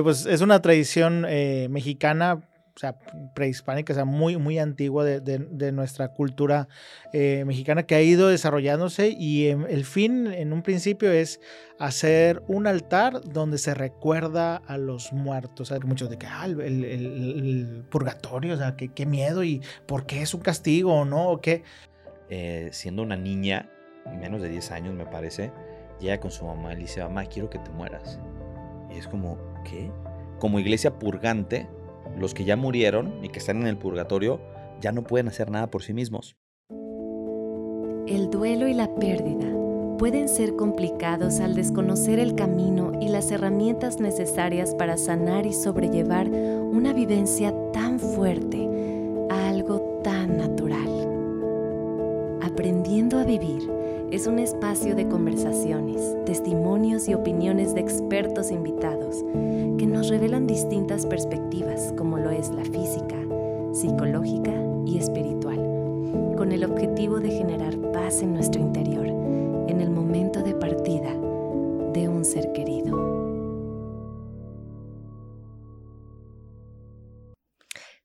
Pues es una tradición eh, mexicana, o sea, prehispánica, o sea, muy, muy antigua de, nuestra cultura eh, mexicana que ha ido desarrollándose y el fin en un principio es hacer un altar donde se recuerda a los muertos. O muchos de que, ah, el, purgatorio, o sea, qué miedo y por qué es un castigo o no, o qué. Eh, siendo una niña, menos de 10 años me parece, llega con su mamá y le dice, mamá, quiero que te mueras. Y es como, ¿qué? Como iglesia purgante, los que ya murieron y que están en el purgatorio ya no pueden hacer nada por sí mismos. El duelo y la pérdida pueden ser complicados al desconocer el camino y las herramientas necesarias para sanar y sobrellevar una vivencia tan fuerte a algo tan natural. Aprendiendo a vivir es un espacio de conversaciones, testimonios y opiniones de expertos invitados que nos revelan distintas perspectivas como lo es la física, psicológica y espiritual, con el objetivo de generar paz en nuestro interior en el momento de partida de un ser querido.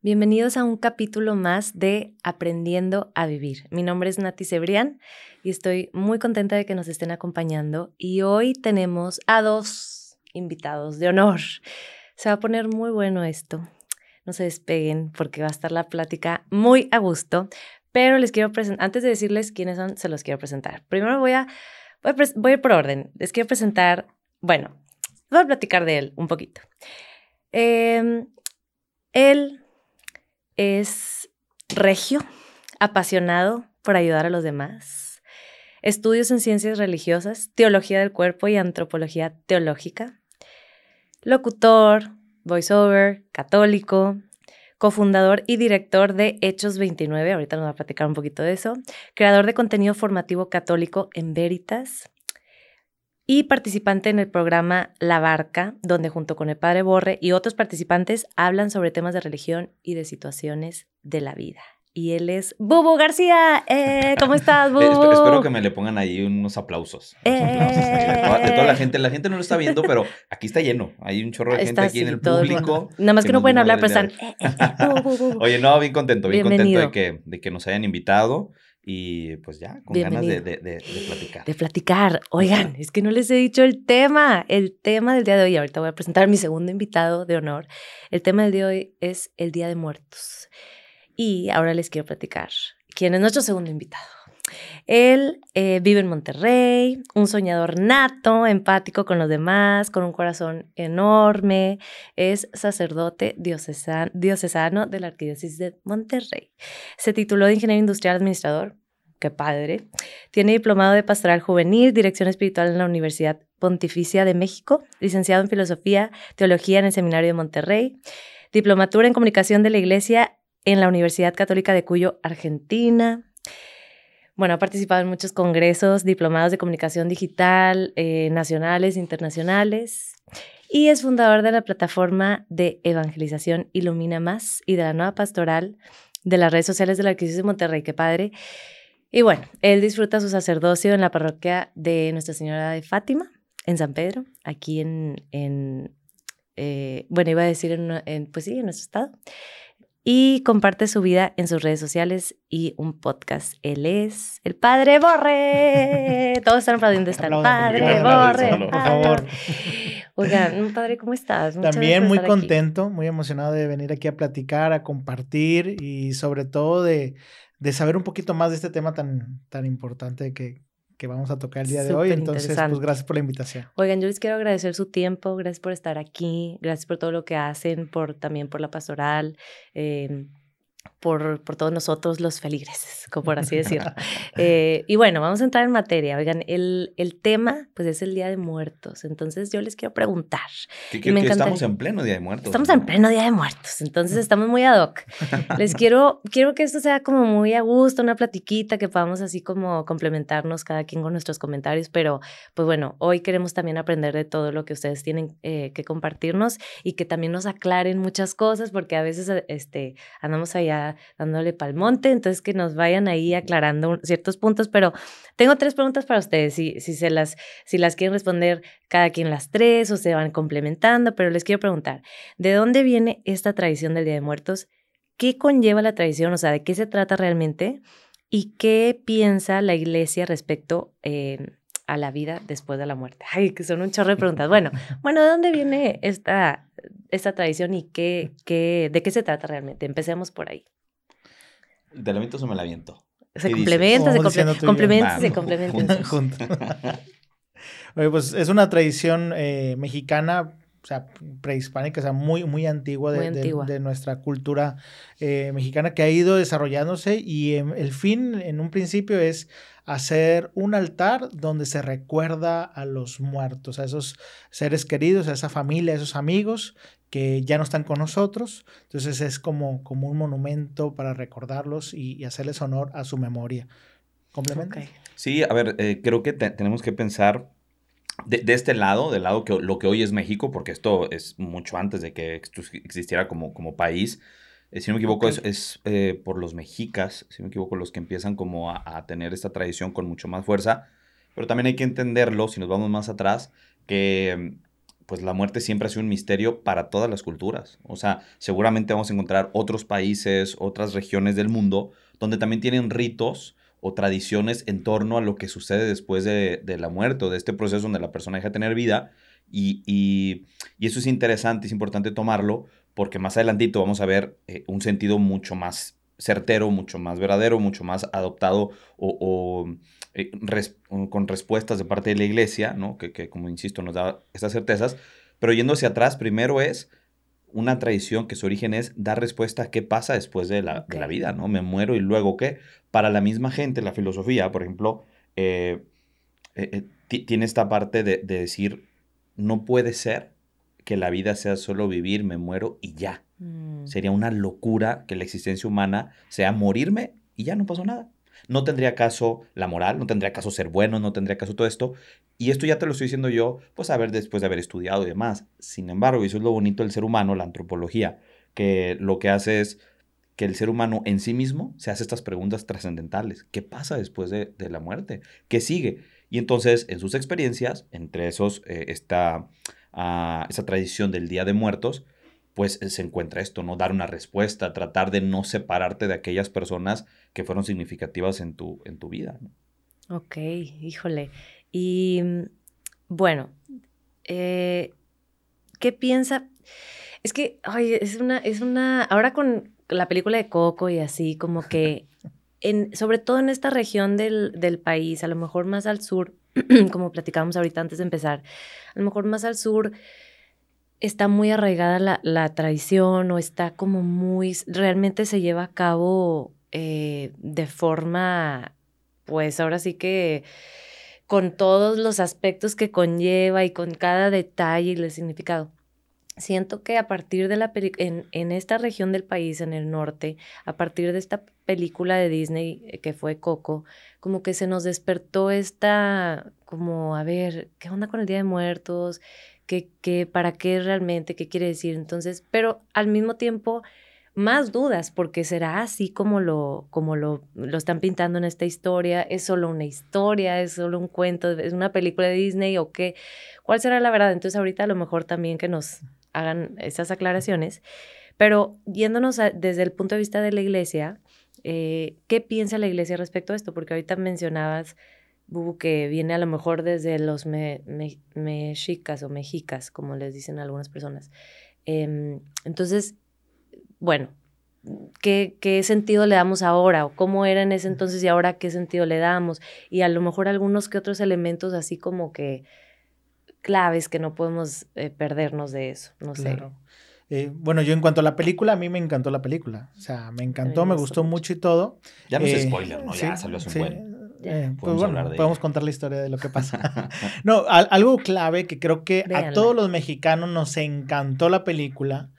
Bienvenidos a un capítulo más de Aprendiendo a Vivir. Mi nombre es Nati Cebrián y estoy muy contenta de que nos estén acompañando. Y hoy tenemos a dos invitados de honor. Se va a poner muy bueno esto. No se despeguen porque va a estar la plática muy a gusto. Pero les quiero presentar, antes de decirles quiénes son, se los quiero presentar. Primero voy a, voy a, ir por orden. Les quiero presentar, bueno, voy a platicar de él un poquito. Eh, él es regio, apasionado por ayudar a los demás. Estudios en ciencias religiosas, teología del cuerpo y antropología teológica. Locutor, voiceover, católico, cofundador y director de Hechos 29, ahorita nos va a platicar un poquito de eso, creador de contenido formativo católico en Veritas, y participante en el programa La Barca, donde junto con el padre Borre y otros participantes hablan sobre temas de religión y de situaciones de la vida. Y él es Bubu García. Eh, ¿Cómo estás, eh, Bubu? espero que me le pongan ahí unos aplausos. de, toda, la gente. La gente no lo está viendo, pero aquí está lleno. Hay un chorro de gente aquí en el público. Nada más que, no pueden hablar, pero están... Oye, no, bien contento, bien contento de que, de que nos hayan invitado. Y pues ya, con ganas de, platicar. De platicar. Oigan, es que no les he dicho el tema, el tema del día de hoy. Ahorita voy a presentar a mi segundo invitado de honor. El tema del día de hoy es el Día de Muertos. Y ahora les quiero platicar quién es nuestro segundo invitado. Él eh, vive en Monterrey, un soñador nato, empático con los demás, con un corazón enorme. Es sacerdote diocesano, diocesano de la Arquidiócesis de Monterrey. Se tituló de ingeniero industrial administrador. Qué padre. Tiene diplomado de pastoral juvenil, dirección espiritual en la Universidad Pontificia de México, licenciado en filosofía, teología en el Seminario de Monterrey, diplomatura en comunicación de la Iglesia en la Universidad Católica de Cuyo, Argentina bueno, ha participado en muchos congresos, diplomados de comunicación digital, eh, nacionales, internacionales, y es fundador de la plataforma de evangelización Ilumina Más y de la nueva pastoral de las redes sociales de la Arquidiócesis de Monterrey, qué padre. Y bueno, él disfruta su sacerdocio en la parroquia de Nuestra Señora de Fátima, en San Pedro, aquí en, en eh, bueno, iba a decir en, en, pues sí, en nuestro estado y comparte su vida en sus redes sociales y un podcast. Él es el Padre Borre. Todos están aplaudiendo, está el Padre Borre. Por favor. Oigan, Padre, ¿cómo estás? También muy contento, muy emocionado de venir aquí a platicar, a compartir y sobre todo de, de saber un poquito más de este tema tan, tan importante que, que vamos a tocar el día de hoy. Entonces, pues gracias por la invitación. Oigan, yo les quiero agradecer su tiempo, gracias por estar aquí, gracias por todo lo que hacen, por también por la pastoral. Eh, por, por, todos nosotros los feligreses, como por así decirlo. Eh, y bueno, vamos a entrar en materia. Oigan, el, el, tema pues es el Día de Muertos. Entonces yo les quiero preguntar. Que, estamos en pleno Día de Muertos. Estamos en pleno Día de Muertos, entonces estamos muy ad hoc. les quiero, quiero que esto sea como muy a gusto, una platiquita, que podamos así como complementarnos cada quien con nuestros comentarios, pero pues bueno, hoy queremos también aprender de todo lo que ustedes tienen eh, que compartirnos y que también nos aclaren muchas cosas, porque a veces este, andamos allá está dándole palmonte, entonces que nos vayan ahí aclarando ciertos puntos, pero tengo tres preguntas para ustedes, si, si, se las, si las quieren responder cada quien las tres o se van complementando, pero les quiero preguntar, ¿de dónde viene esta tradición del Día de Muertos? ¿Qué conlleva la tradición? O sea, ¿de qué se trata realmente? ¿Y qué piensa la iglesia respecto eh, a la vida después de la muerte? Ay, que son un chorro de preguntas. Bueno, bueno, ¿de dónde viene esta, esta tradición y qué, qué, de qué se trata realmente? Empecemos por ahí. ¿Te la o me la viento? Se complementa, se complementa, se complementa. Oye, pues es una tradición eh, mexicana o sea, prehispánica, o sea, muy, muy antigua de, de, nuestra cultura eh, mexicana que ha ido desarrollándose y el fin en un principio es hacer un altar donde se recuerda a los muertos, a esos seres queridos, a esa familia, a esos amigos que ya no están con nosotros. Entonces es como, como un monumento para recordarlos y, hacerles honor a su memoria. ¿Complemento? Sí, a ver, eh, creo que tenemos que pensar de, este lado, del lado que lo que hoy es México, porque esto es mucho antes de que existiera como, como país, eh, si no me equivoco, es, eh, por los mexicas, si no me equivoco, los que empiezan como a, tener esta tradición con mucho más fuerza, pero también hay que entenderlo, si nos vamos más atrás, que pues la muerte siempre ha sido un misterio para todas las culturas. O sea, seguramente vamos a encontrar otros países, otras regiones del mundo, donde también tienen ritos o tradiciones en torno a lo que sucede después de, la muerte o de este proceso donde la persona deja de tener vida. Y, eso es interesante, es importante tomarlo porque más adelantito vamos a ver eh, un sentido mucho más certero, mucho más verdadero, mucho más adoptado o, eh, con respuestas de parte de la iglesia, ¿no? Que, que, como insisto nos da estas certezas. Pero yendo hacia atrás, primero es una tradición que su origen es dar respuesta a qué pasa después de la, la, vida, ¿no? Me muero y luego qué. Para la misma gente, la filosofía, por ejemplo, eh, tiene esta parte de, decir, no puede ser que la vida sea solo vivir, me muero y ya. Mm. Sería una locura que la existencia humana sea morirme y ya no pasó nada. No tendría caso la moral, no tendría caso ser bueno, no tendría caso todo esto. Y esto ya te lo estoy diciendo yo, pues a ver, después de haber estudiado y demás. Sin embargo, y eso es lo bonito del ser humano, la antropología, que lo que hace es que el ser humano en sí mismo se hace estas preguntas trascendentales. ¿Qué pasa después de, la muerte? ¿Qué sigue? Y entonces, en sus experiencias, entre esos, eh, esta, ah, esa tradición del Día de Muertos, pues se encuentra esto, ¿no? Dar una respuesta, tratar de no separarte de aquellas personas que fueron significativas en tu, en tu vida. ¿no? Ok, híjole. Y mm, bueno, eh, ¿qué piensa? Es que, ay, es una, es una, ahora con la película de Coco y así, como que, en, sobre todo en esta región del, del país, a lo mejor más al sur, como platicábamos ahorita antes de empezar, a lo mejor más al sur, está muy arraigada la, la, tradición o está como muy, realmente se lleva a cabo eh, de forma, pues ahora sí que con todos los aspectos que conlleva y con cada detalle y el significado. Siento que a partir de la en, en esta región del país, en el norte, a partir de esta película de Disney eh, que fue Coco, como que se nos despertó esta, como, a ver, ¿qué onda con el Día de Muertos? qué, para qué realmente, qué quiere decir. Entonces, pero al mismo tiempo, más dudas, porque será así como lo, como lo, lo están pintando en esta historia, es solo una historia, es solo un cuento, es una película de Disney o qué, cuál será la verdad. Entonces ahorita a lo mejor también que nos hagan esas aclaraciones, pero yéndonos desde el punto de vista de la iglesia, eh, ¿qué piensa la iglesia respecto a esto? Porque ahorita mencionabas que viene a lo mejor desde los mexicas o mexicas, como les dicen algunas personas. Em, entonces, bueno, ¿qué, ¿qué, sentido le damos ahora? ¿O cómo era en ese entonces y ahora qué sentido le damos? Y a lo mejor algunos que otros elementos así como que claves que no podemos eh, perdernos de eso, no sé. Eh, bueno, yo en cuanto a la película, a mí me encantó la película. O sea, me encantó, me, gustó mucho. y todo. Ya no es eh, spoiler, ¿no? Ya salió hace un buen. Eh, pues podemos contar la historia de lo que pasa. no, algo clave que creo que a todos los mexicanos nos encantó la película,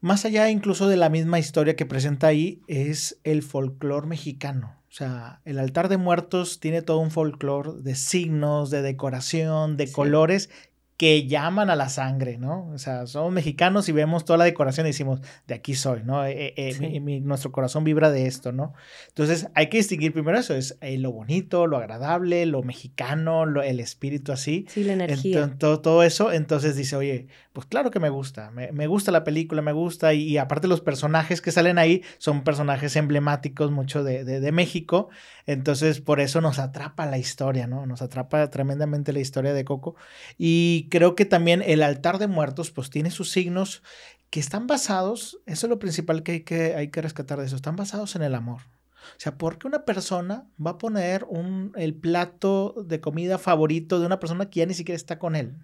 más allá incluso de la misma historia que presenta ahí, es el folclore mexicano. O sea, el altar de muertos tiene todo un folclore de signos, de decoración, de colores que llaman a la sangre, ¿no? O sea, somos mexicanos y vemos toda la decoración y decimos, de aquí soy, ¿no? Eh, eh, nuestro corazón vibra de esto, ¿no? Entonces hay que distinguir primero eso, es eh, lo bonito, lo agradable, lo mexicano, el espíritu así. Sí, la energía. todo, todo, eso, entonces dice, oye, pues claro que me gusta, me, gusta la película, me gusta, y, aparte los personajes que salen ahí son personajes emblemáticos mucho de, de México, entonces por eso nos atrapa la historia, ¿no? Nos atrapa tremendamente la historia de Coco. Y creo que también el altar de muertos pues tiene sus signos que están basados, eso es lo principal que hay que, hay que rescatar de eso, están basados en el amor. O sea, ¿por qué una persona va a poner un, el plato de comida favorito de una persona que ya ni siquiera está con él?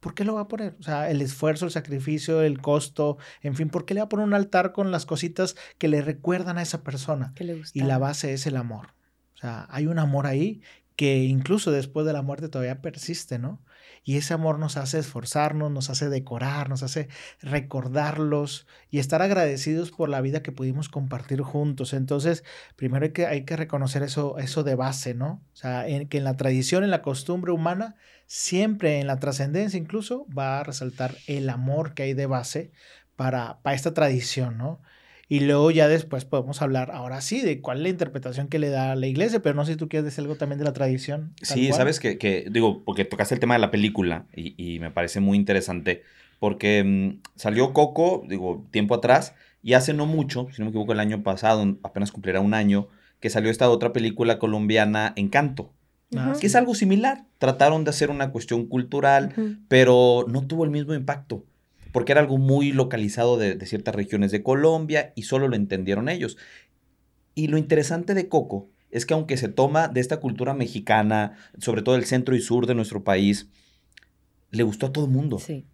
¿Por qué lo va a poner? O sea, el esfuerzo, el sacrificio, el costo, en fin, ¿por qué le va a poner un altar con las cositas que le recuerdan a esa persona? y la base es el amor. O sea, hay un amor ahí que incluso después de la muerte todavía persiste, ¿no? Y ese amor nos hace esforzarnos, nos hace decorar, nos hace recordarlos y estar agradecidos por la vida que pudimos compartir juntos. Entonces, primero hay que, hay que reconocer eso, eso de base, ¿no? O sea, que en la tradición, en la costumbre humana, siempre en la trascendencia incluso va a resaltar el amor que hay de base para, para esta tradición, ¿no? Y luego ya después podemos hablar, ahora sí, de cuál es la interpretación que le da la iglesia, pero no sé si tú quieres decir algo también de la tradición. Sí, sabes que, digo, porque tocaste el tema de la película y, me parece muy interesante, porque mm, salió Coco, digo, tiempo atrás, y hace no mucho, si no me equivoco, el año pasado, apenas cumplirá un año, que salió esta otra película colombiana, Encanto. Que es algo similar. Trataron de hacer una cuestión cultural, pero no tuvo el mismo impacto porque era algo muy localizado de, ciertas regiones de Colombia y solo lo entendieron ellos. Y lo interesante de Coco es que aunque se toma de esta cultura mexicana, sobre todo el centro y sur de nuestro país, le gustó a todo el mundo. Sí.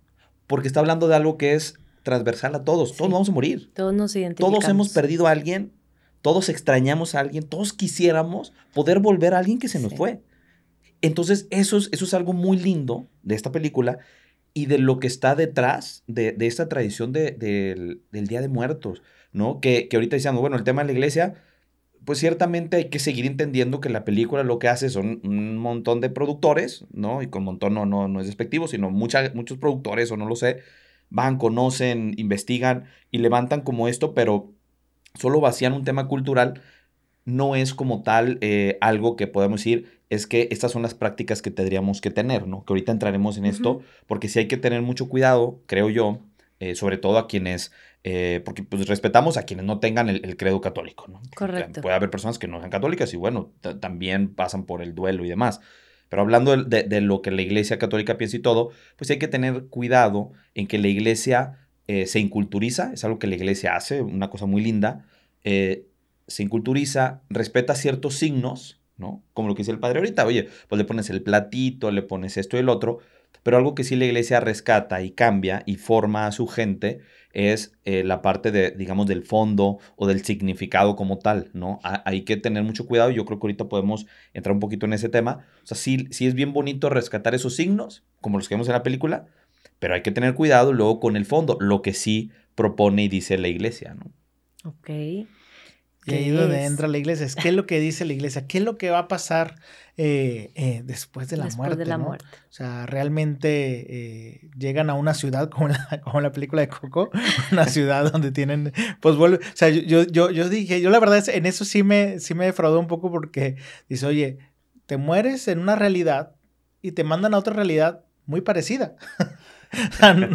Porque está hablando de algo que es transversal a todos. Todos vamos a morir. Todos nos identificamos. Todos hemos perdido a alguien, todos extrañamos a alguien, todos quisiéramos poder volver a alguien que se nos fue. Entonces, eso es, eso es algo muy lindo de esta película y de lo que está detrás de, esta tradición del Día de Muertos, ¿no? Que, que ahorita decíamos, bueno, el tema de la iglesia, pues ciertamente hay que seguir entendiendo que la película lo que hace son un montón de productores, ¿no? Y con montón no, no, no es despectivo, sino muchos productores, o no lo sé, van, conocen, investigan y levantan como esto, pero solo vacían un tema cultural, no es como tal eh, algo que podemos decir, es que estas son las prácticas que tendríamos que tener, ¿no? Que ahorita entraremos en esto, porque sí hay que tener mucho cuidado, creo yo, eh, sobre todo a quienes, eh, porque pues respetamos a quienes no tengan el, credo católico, ¿no? Correcto. Puede haber personas que no sean católicas y bueno, también pasan por el duelo y demás. Pero hablando de, lo que la iglesia católica piensa y todo, pues hay que tener cuidado en que la iglesia eh, se inculturiza, es algo que la iglesia hace, una cosa muy linda, se inculturiza, respeta ciertos signos, Como lo que dice el padre ahorita, oye, pues le pones el platito, le pones esto y el otro, pero algo que sí la iglesia rescata y cambia y forma a su gente es eh, la parte de, digamos, del fondo o del significado como tal, ¿no? hay que tener mucho cuidado y yo creo que ahorita podemos entrar un poquito en ese tema. O sea, sí, sí es bien bonito rescatar esos signos, como los que vemos en la película, pero hay que tener cuidado luego con el fondo, lo que sí propone y dice la iglesia, ¿no? Ok. Y ahí es donde entra la iglesia. Es qué es lo que dice la iglesia, qué es lo que va a pasar eh, eh, después de la muerte. De la muerte. O sea, realmente eh, llegan a una ciudad como la, como la película de Coco, una ciudad donde tienen, pues vuelve, o sea, yo, yo, yo dije, yo la verdad en eso sí me, sí me defraudó un poco porque dice, oye, te mueres en una realidad y te mandan a otra realidad muy parecida. o sea, no,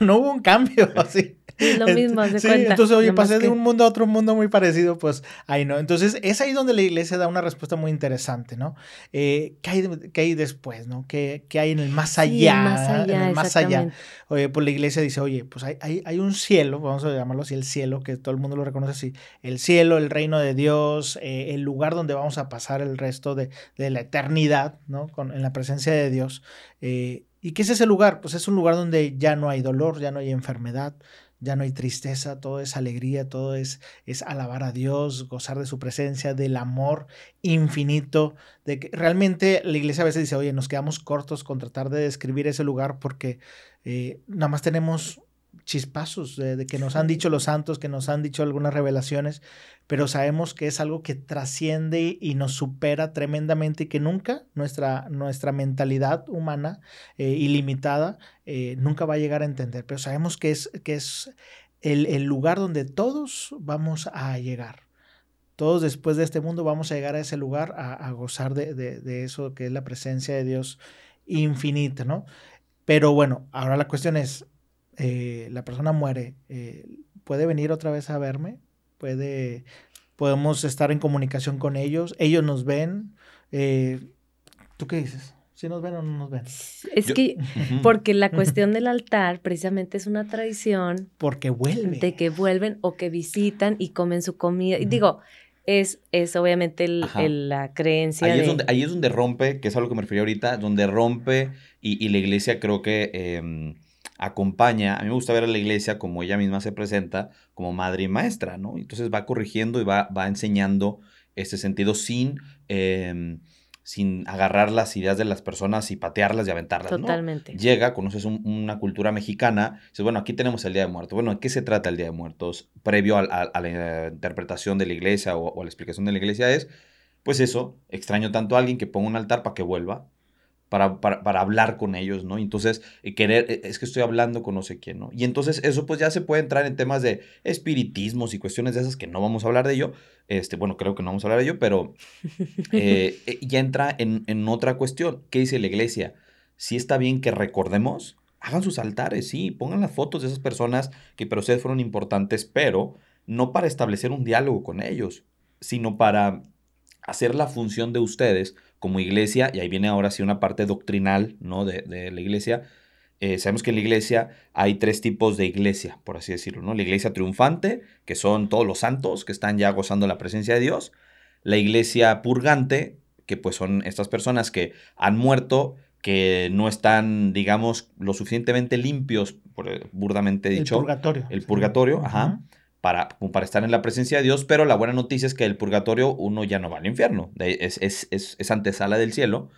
no, hubo un cambio así. lo mismo, sí, Entonces, oye, pasé de un mundo a otro mundo muy parecido, pues ahí no. Entonces, es ahí donde la iglesia da una respuesta muy interesante, ¿no? Eh, ¿qué, hay, ¿qué, hay, después, no? ¿Qué, ¿Qué, hay en el más allá? más allá, en el más allá. Oye, pues la iglesia dice, oye, pues hay, hay, hay, un cielo, vamos a llamarlo así, el cielo, que todo el mundo lo reconoce así, el cielo, el reino de Dios, eh, el lugar donde vamos a pasar el resto de, de la eternidad, ¿no? Con, en la presencia de Dios. Eh, ¿Y qué es ese lugar? Pues es un lugar donde ya no hay dolor, ya no hay enfermedad, ya no hay tristeza, todo es alegría, todo es, es alabar a Dios, gozar de su presencia, del amor infinito, de que realmente la iglesia a veces dice, oye, nos quedamos cortos con tratar de describir ese lugar porque eh, nada más tenemos chispazos de, que nos han dicho los santos, que nos han dicho algunas revelaciones, pero sabemos que es algo que trasciende y nos supera tremendamente y que nunca nuestra, nuestra mentalidad humana eh, ilimitada eh, nunca va a llegar a entender. Pero sabemos que es, que es el, lugar donde todos vamos a llegar. Todos después de este mundo vamos a llegar a ese lugar a, gozar de, de, eso que es la presencia de Dios infinita, ¿no? Pero bueno, ahora la cuestión es, eh, la persona muere, eh, ¿puede venir otra vez a verme? ¿Puede, podemos estar en comunicación con ellos? ¿Ellos nos ven? Eh, ¿Tú qué dices? ¿Si nos ven o no nos ven? Es que, porque la cuestión del altar precisamente es una tradición. Porque vuelven. De que vuelven o que visitan y comen su comida. Y digo, es, es obviamente la creencia. Ahí, es donde, ahí es donde rompe, que es a lo que me refería ahorita, donde rompe y, la iglesia creo que em, acompaña. A mí me gusta ver a la iglesia como ella misma se presenta, como madre y maestra, ¿no? Entonces va corrigiendo y va, va enseñando este sentido sin. Em, sin agarrar las ideas de las personas y patearlas y aventarlas. Totalmente. Llega, conoces una cultura mexicana, dices, bueno, aquí tenemos el Día de Muertos. Bueno, ¿de qué se trata el Día de Muertos? Previo a, la interpretación de la iglesia o, o, a la explicación de la iglesia es, pues eso, extraño tanto a alguien que ponga un altar para que vuelva, para, para, hablar con ellos, ¿no? Entonces, eh, querer, eh, es que estoy hablando con no sé quién, ¿no? Y entonces eso pues ya se puede entrar en temas de espiritismos y cuestiones de esas que no vamos a hablar de ello, este, bueno, creo que no vamos a hablar de ello, pero eh, ya entra en, en, otra cuestión. ¿Qué dice la iglesia? Si está bien que recordemos, hagan sus altares, sí, pongan las fotos de esas personas que para ustedes fueron importantes, pero no para establecer un diálogo con ellos, sino para hacer la función de ustedes como iglesia, y ahí viene ahora sí una parte doctrinal ¿no? de, la iglesia, eh, sabemos que en la iglesia hay tres tipos de iglesia, por así decirlo, ¿no? La iglesia triunfante, que son todos los santos que están ya gozando la presencia de Dios. La iglesia purgante, que pues son estas personas que han muerto, que no están, digamos, lo suficientemente limpios, por, burdamente dicho. El purgatorio. El purgatorio, ajá para, para estar en la presencia de Dios, pero la buena noticia es que el purgatorio uno ya no va al infierno, es, es, es, antesala del cielo,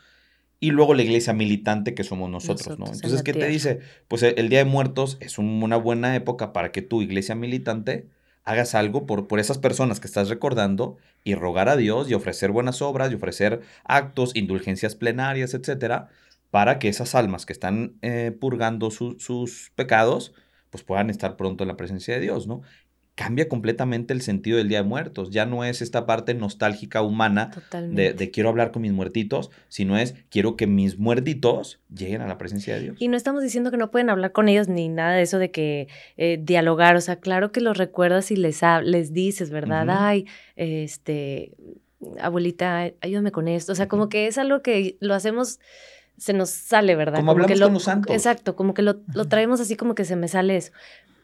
y luego la iglesia militante que somos nosotros, ¿no? Entonces, ¿qué te dice? Pues el Día de Muertos es una buena época para que tu iglesia militante hagas algo por, por esas personas que estás recordando y rogar a Dios y ofrecer buenas obras y ofrecer actos, indulgencias plenarias, etcétera, para que esas almas que están eh, purgando sus pecados, pues puedan estar pronto en la presencia de Dios, ¿no? Cambia completamente el sentido del Día de Muertos. Ya no es esta parte nostálgica humana de, quiero hablar con mis muertitos, sino es quiero que mis muertitos lleguen a la presencia de Dios. Y no estamos diciendo que no pueden hablar con ellos ni nada de eso de que eh, dialogar, o sea, claro que los recuerdas y les, les dices, ¿verdad? Ay, este, abuelita, ayúdame con esto. O sea, como que es algo que lo hacemos se nos sale, ¿verdad? Como, hablamos con los santos. Exacto, como que lo, lo, traemos así como que se me sale eso.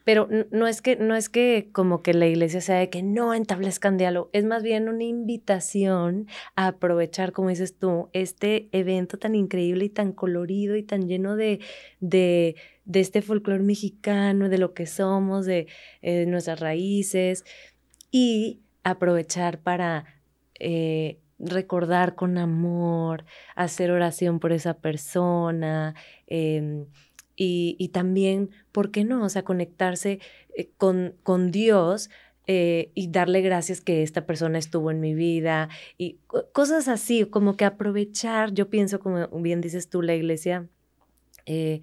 Pero no es que, no es que como que la iglesia sea de que no establezcan diálogo, es más bien una invitación a aprovechar, como dices tú, este evento tan increíble y tan colorido y tan lleno de, de, de este folclore mexicano, de lo que somos, de eh, nuestras raíces, y aprovechar para eh, recordar con amor, hacer oración por esa persona. Em, y, también, ¿por qué no? O sea, conectarse eh, con, con Dios eh, y darle gracias que esta persona estuvo en mi vida y cosas así, como que aprovechar, yo pienso, como bien dices tú, la iglesia eh,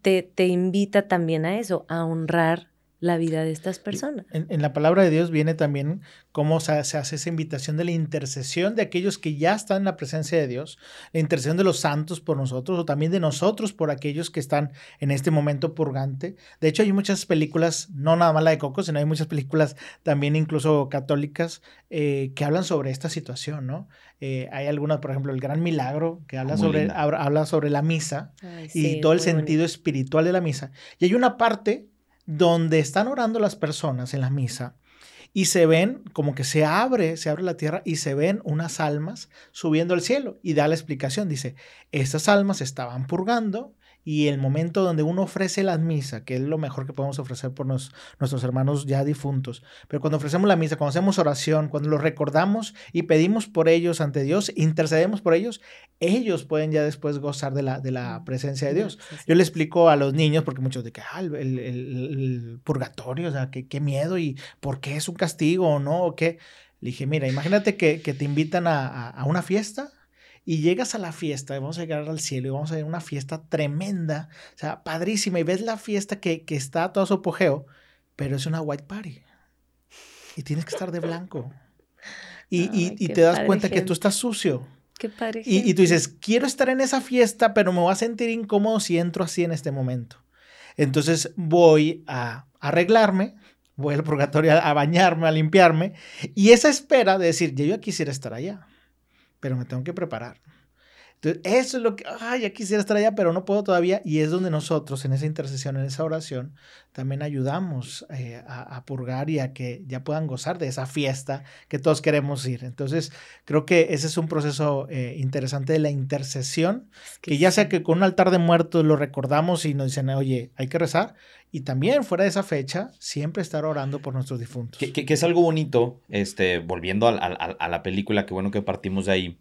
te, te invita también a eso, a honrar la vida de estas personas. En, la palabra de Dios viene también cómo se, hace esa invitación de la intercesión de aquellos que ya están en la presencia de Dios, la intercesión de los santos por nosotros o también de nosotros por aquellos que están en este momento purgante. De hecho, hay muchas películas, no nada más la de Coco, sino hay muchas películas también incluso católicas eh, que hablan sobre esta situación, ¿no? Eh, hay algunas, por ejemplo, El Gran Milagro, que habla, sobre, habla sobre la misa y todo el sentido espiritual de la misa. Y hay una parte donde están orando las personas en la misa y se ven como que se abre, se abre la tierra y se ven unas almas subiendo al cielo. Y da la explicación, dice, estas almas estaban purgando y el momento donde uno ofrece la misa, que es lo mejor que podemos ofrecer por nuestros hermanos ya difuntos, pero cuando ofrecemos la misa, cuando hacemos oración, cuando los recordamos y pedimos por ellos ante Dios, intercedemos por ellos, ellos pueden ya después gozar de la, de la presencia de Dios. Yo le explico a los niños, porque muchos de que, ah, el, purgatorio, o sea, qué, qué miedo y por qué es un castigo o no, o qué. Le dije, mira, imagínate que, te invitan a, a una fiesta y llegas a la fiesta, y vamos a llegar al cielo y vamos a ver una fiesta tremenda, o sea, padrísima, y ves la fiesta que, que está a todo su apogeo, pero es una white party. Y tienes que estar de blanco. Y, y, te das cuenta que tú estás sucio. Qué padre. Y, y, tú dices, quiero estar en esa fiesta, pero me voy a sentir incómodo si entro así en este momento. Entonces voy a arreglarme, voy al purgatorio a bañarme, a limpiarme, y esa espera de decir, yo ya quisiera estar allá pero me tengo que preparar. Entonces, eso es lo que, ay, ya quisiera estar allá, pero no puedo todavía. Y es donde nosotros, en esa intercesión, en esa oración, también ayudamos eh, a, purgar y a que ya puedan gozar de esa fiesta que todos queremos ir. Entonces, creo que ese es un proceso eh, interesante de la intercesión, que, ya sea que con un altar de muertos lo recordamos y nos dicen, oye, hay que rezar. Y también fuera de esa fecha, siempre estar orando por nuestros difuntos. Que, es algo bonito, este, volviendo a, a, la película, que bueno que partimos de ahí.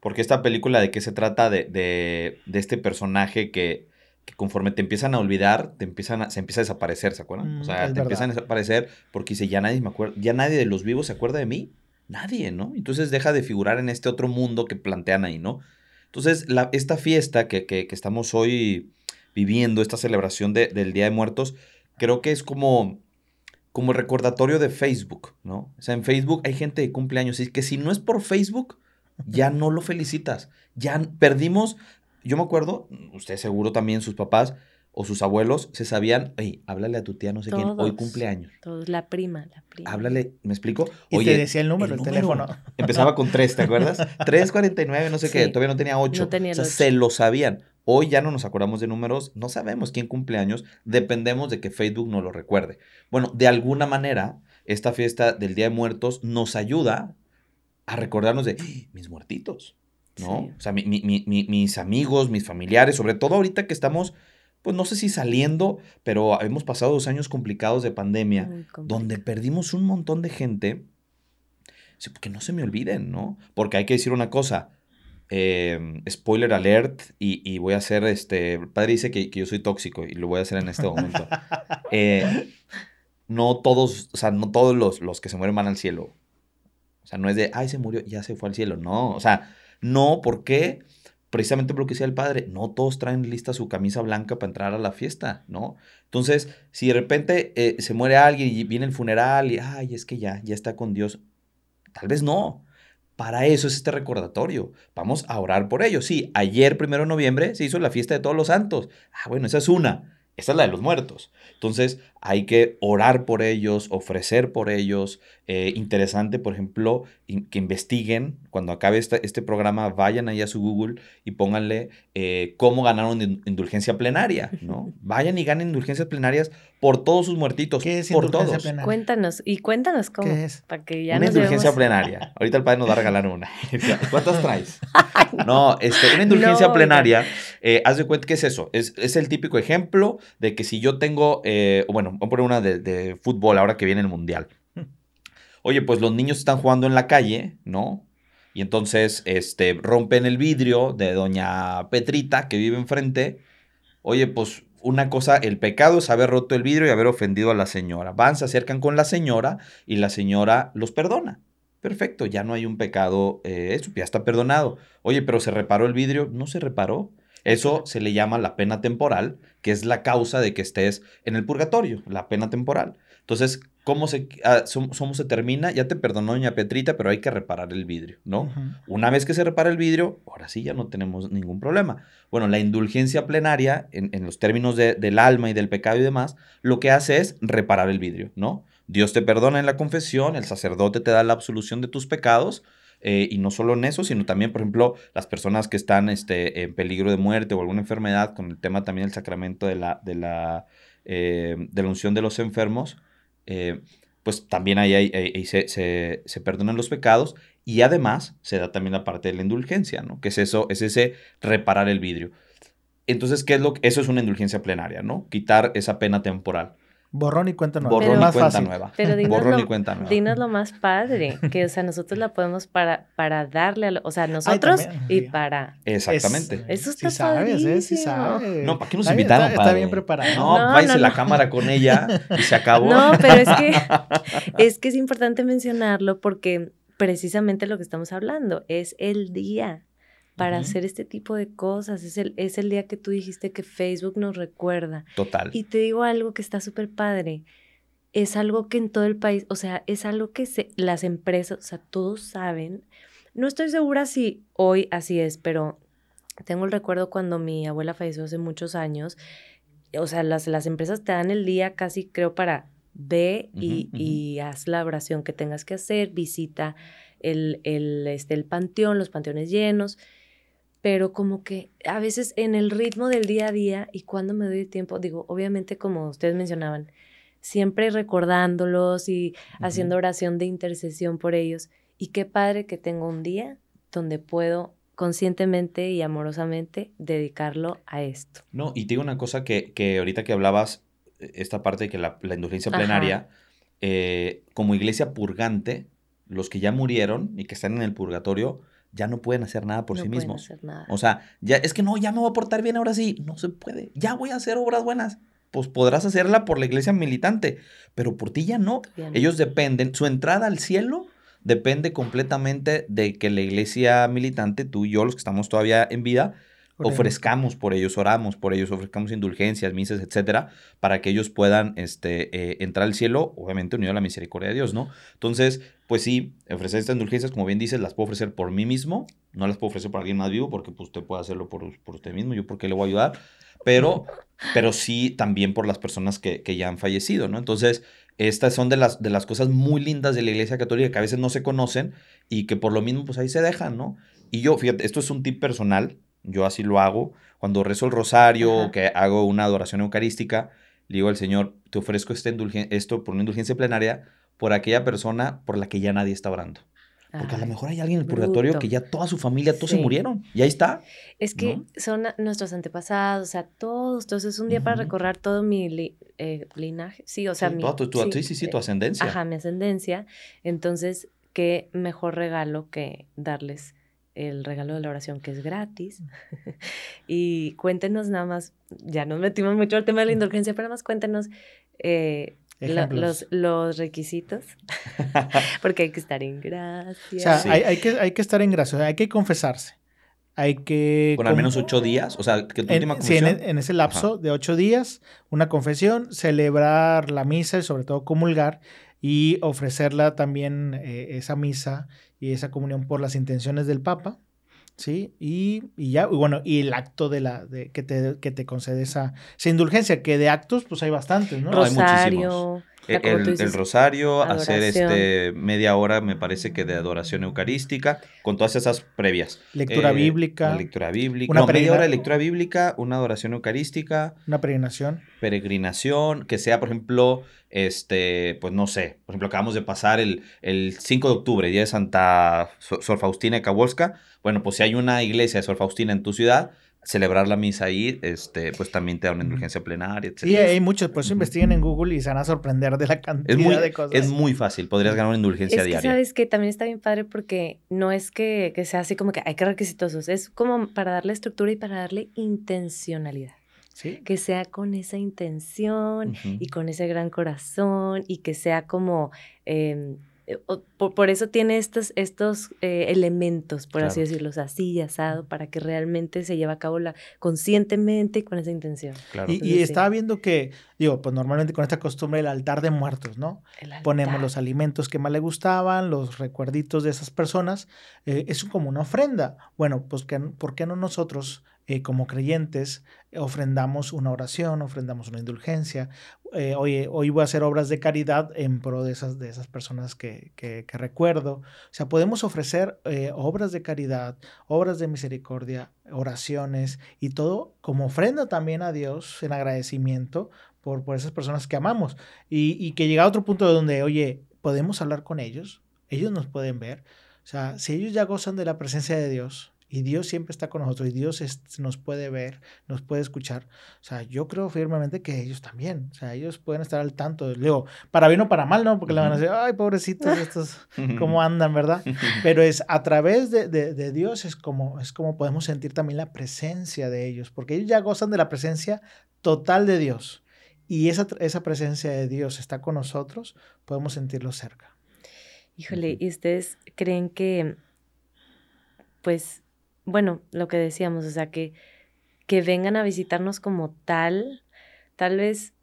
Porque esta película de qué se trata de, de, de este personaje que, que, conforme te empiezan a olvidar, te empiezan se empieza a desaparecer, ¿se acuerdan? o mm, sea, te empiezan a desaparecer porque dice, ya nadie me acuerda, ya nadie de los vivos se acuerda de mí. Nadie, ¿no? Entonces deja de figurar en este otro mundo que plantean ahí, ¿no? Entonces, la, esta fiesta que, que, que estamos hoy viviendo, esta celebración del Día de Muertos, creo que es como, como recordatorio de Facebook, ¿no? O sea, en Facebook hay gente de cumpleaños y que si no es por Facebook, ya no lo felicitas. Ya perdimos, yo me acuerdo, usted seguro también, sus papás, o sus abuelos se sabían, oye, háblale a tu tía no sé quién, hoy cumpleaños. Todos, la prima, la prima. Háblale, ¿me explico? Y te decía el número, el, teléfono. Empezaba con tres, ¿te acuerdas? 349, no sé qué, todavía no tenía ocho. No tenía o sea, se lo sabían. Hoy ya no nos acordamos de números, no sabemos quién cumpleaños, dependemos de que Facebook nos lo recuerde. Bueno, de alguna manera, esta fiesta del Día de Muertos nos ayuda a recordarnos de ¡Ah! mis muertitos, ¿no? O sea, mis amigos, mis familiares, sobre todo ahorita que estamos pues no sé si saliendo, pero hemos pasado dos años complicados de pandemia, donde perdimos un montón de gente. Que no se me olviden, ¿no? Porque hay que decir una cosa. Em, spoiler alert, y, voy a hacer este. El padre dice que, yo soy tóxico y lo voy a hacer en este momento. Eh, no todos, o sea, no todos los, los que se mueren van al cielo. Sea, no es de, ay, se murió, ya se fue al cielo. No, o sea, no, ¿por qué? precisamente por lo que decía el padre, no todos traen lista su camisa blanca para entrar a la fiesta, ¿no? Entonces, si de repente eh, se muere alguien y viene el funeral y, ay, es que ya, ya está con Dios, tal vez no. Para eso es este recordatorio. Vamos a orar por ellos. Sí, ayer, primero de noviembre, se hizo la fiesta de todos los santos. Ah, bueno, esa es una. Esa es la de los muertos. Entonces hay que orar por ellos, ofrecer por ellos. Eh, interesante, por ejemplo, que investiguen, cuando acabe este programa, vayan ahí a su Google y pónganle eh, cómo ganaron indulgencia plenaria, ¿no? Vayan y ganen indulgencias plenarias por todos sus muertitos. ¿Qué es por todos. plenaria? Cuéntanos, y cuéntanos cómo. ¿Qué es? Para que ya una indulgencia plenaria. Ahorita el padre nos va a regalar una. ¿Cuántas traes? no, este, una indulgencia plenaria, eh, haz de cuenta que es eso. Es, es, el típico ejemplo de que si yo tengo, bueno, Vamos a poner una de, fútbol ahora que viene el mundial. Oye, pues los niños están jugando en la calle, ¿no? Y entonces este, rompen el vidrio de doña Petrita que vive enfrente. Oye, pues una cosa, el pecado es haber roto el vidrio y haber ofendido a la señora. Van, se acercan con la señora y la señora los perdona. Perfecto, ya no hay un pecado, eh, eso ya está perdonado. Oye, pero se reparó el vidrio, no se reparó. Eso se le llama la pena temporal, que es la causa de que estés en el purgatorio, la pena temporal. Entonces, ¿cómo se, ah, se termina? Ya te perdonó doña Petrita, pero hay que reparar el vidrio, ¿no? Una vez que se repara el vidrio, ahora sí ya no tenemos ningún problema. Bueno, la indulgencia plenaria, en, los términos del alma y del pecado y demás, lo que hace es reparar el vidrio, ¿no? Dios te perdona en la confesión, el sacerdote te da la absolución de tus pecados, eh, y no solo en eso, sino también, por ejemplo, las personas que están este, en peligro de muerte o alguna enfermedad, con el tema también del sacramento de la, de la, eh, de la unción de los enfermos, eh, pues también ahí, se, se, perdonan los pecados y además se da también la parte de la indulgencia, ¿no? Que es eso, es ese reparar el vidrio. Entonces, ¿qué es lo que, eso es una indulgencia plenaria, ¿no? Quitar esa pena temporal. Borrón y cuenta nueva. Borrón más y cuenta fácil. nueva. Pero dinos, Borrón lo, y cuenta nueva. dinos lo más padre, que o sea, nosotros la podemos para, para darle, a lo- o sea, nosotros y para... Exactamente. Es- Eso está sí sabes, ¿eh? Sí sabes. No, ¿para qué nos Está bien- invitaron, Está, está padre? bien preparado. No, No, váyase no, la no. cámara con ella y se acabó. No, pero es que, es que es importante mencionarlo porque precisamente lo que estamos hablando es el día para hacer este tipo de cosas. Es el, es el día que tú dijiste que Facebook nos recuerda. Total. Y te digo algo que está súper padre. Es algo que en todo el país, o sea, es algo que se- las empresas, o sea, todos saben. No estoy segura si hoy así es, pero tengo el recuerdo cuando mi abuela falleció hace muchos años. O sea, las, las empresas te dan el día casi, creo, para ve y, ujú. y haz la oración que tengas que hacer, visita el, el, este, el panteón, los panteones llenos pero como que a veces en el ritmo del día a día y cuando me doy tiempo, digo, obviamente como ustedes mencionaban, siempre recordándolos y haciendo oración de intercesión por ellos. Y qué padre que tengo un día donde puedo conscientemente y amorosamente dedicarlo a esto. No, y te digo una cosa que, que ahorita que hablabas, eh, esta parte de que la, la indulgencia plenaria, eh, como iglesia purgante, los que ya murieron y que están en el purgatorio, ya no pueden hacer nada por no sí pueden mismos. hacer nada. O sea, ya es que no, ya me voy a portar bien ahora sí. No se puede. Ya voy a hacer obras buenas. Pues podrás hacerla por la iglesia militante, pero por ti ya no. Ya no. Ellos dependen, su entrada al cielo depende completamente de que la iglesia militante, tú y yo, los que estamos todavía en vida, Ofrezcamos por ellos, oramos por ellos, ofrezcamos indulgencias, misas, etcétera, para que ellos puedan este, eh, entrar al cielo, obviamente unido a la misericordia de Dios, ¿no? Entonces, pues sí, ofrecer estas indulgencias, como bien dices, las puedo ofrecer por mí mismo, no las puedo ofrecer por alguien más vivo, porque pues, usted puede hacerlo por, por usted mismo, yo porque le voy a ayudar, pero, pero sí también por las personas que, que ya han fallecido, ¿no? Entonces, estas son de las, de las cosas muy lindas de la Iglesia Católica que a veces no se conocen y que por lo mismo, pues ahí se dejan, ¿no? Y yo, fíjate, esto es un tip personal, yo así lo hago. Cuando rezo el rosario o que hago una adoración eucarística, le digo al Señor, te ofrezco este esto por una indulgencia plenaria por aquella persona por la que ya nadie está orando. Porque a lo mejor hay alguien en el purgatorio que ya toda su familia, todos se murieron. Y ahí está. Es que ¿no? son nuestros antepasados, o sea, todos. Entonces, es un día para recorrer todo mi li- eh, linaje. Sí, o sea, Sí, mi. tu- tu- sí, sí, sí, tu eh, ascendencia. Ajá, mi ascendencia. Entonces, qué mejor regalo que darles el regalo de la oración, que es gratis. y cuéntenos nada más, ya nos metimos mucho al tema de la indulgencia, pero nada más cuéntenos eh, lo- los, los requisitos, porque hay que estar en gracia. O sea, Sí. hay, hay que, hay que estar en gracia, o sea, hay que confesarse. Hay que... Con al menos ocho días. O sea, que tu en, última sí, en, confesión. en ese lapso de ocho días, una confesión, celebrar la misa y sobre todo comulgar y ofrecerla también eh, esa misa y esa comunión por las intenciones del Papa, ¿sí? Y, y ya, y bueno, y el acto de la, de, que, te, que te concede esa, esa indulgencia, que de actos pues hay bastantes, ¿no? No, hay Rosario. Como El, rosario, hacer este media hora, me parece que de adoración eucarística, con todas esas previas. Lectura Eh, bíblica, lectura bíblica. Una no, media hora de lectura bíblica, una adoración eucarística, una peregrinación. peregrinación, que sea, por ejemplo, este, pues no sé, por ejemplo, acabamos de pasar el, el 5 de octubre, día de Santa Sor Sor Faustina de Kowalska. Bueno, pues si hay una iglesia de Sor Faustina en tu ciudad, celebrar la misa ahí, este, pues también te da una indulgencia plenaria, etc. Sí, hay muchos, por eso investiguen en Google y se van a sorprender de la cantidad Es muy, de cosas. es muy fácil, podrías ganar una indulgencia Es que diaria. sabes que también está bien padre porque no es que, que sea así como que hay que requisitosos, es como para darle estructura y para darle intencionalidad. Sí. Que sea con esa intención y con ese gran corazón y que sea como... eh, o- por, por eso tiene estos, estos eh, elementos, por así Claro. decirlo, o sea, así y asado, para que realmente se lleve a cabo la, conscientemente y con esa intención. Claro. Y, Entonces, y sí. estaba viendo que, digo, pues normalmente con esta costumbre el altar de muertos, ¿no? El Ponemos los alimentos que más le gustaban, los recuerditos de esas personas. eh, es como una ofrenda. Bueno, pues que, ¿por qué no nosotros, eh, como creyentes, ofrendamos una oración, ofrendamos una indulgencia? Eh, hoy voy a hacer obras de caridad en pro de esas, de esas personas que, que- que recuerdo. O sea, podemos ofrecer eh, obras de caridad, obras de misericordia, oraciones y todo como ofrenda también a Dios en agradecimiento por, por esas personas que amamos. Y, y que llega a otro punto donde, oye, podemos hablar con ellos, ellos nos pueden ver. O sea, si ellos ya gozan de la presencia de Dios Y Dios siempre está con nosotros y Dios nos puede ver, nos puede escuchar. O sea, yo creo firmemente que ellos también, o sea, ellos pueden estar al tanto. Luego, para bien o para mal, ¿no? Porque le van a decir, ay, pobrecitos estos, ¿cómo andan, verdad? Pero es a través de, de, Dios es como, es como podemos sentir también la presencia de ellos, porque ellos ya gozan de la presencia total de Dios. Y esa, esa presencia de Dios está con nosotros, podemos sentirlo cerca. Híjole, ¿y ustedes creen que, pues, bueno, lo que decíamos, o sea, que, que vengan a visitarnos como tal, tal vez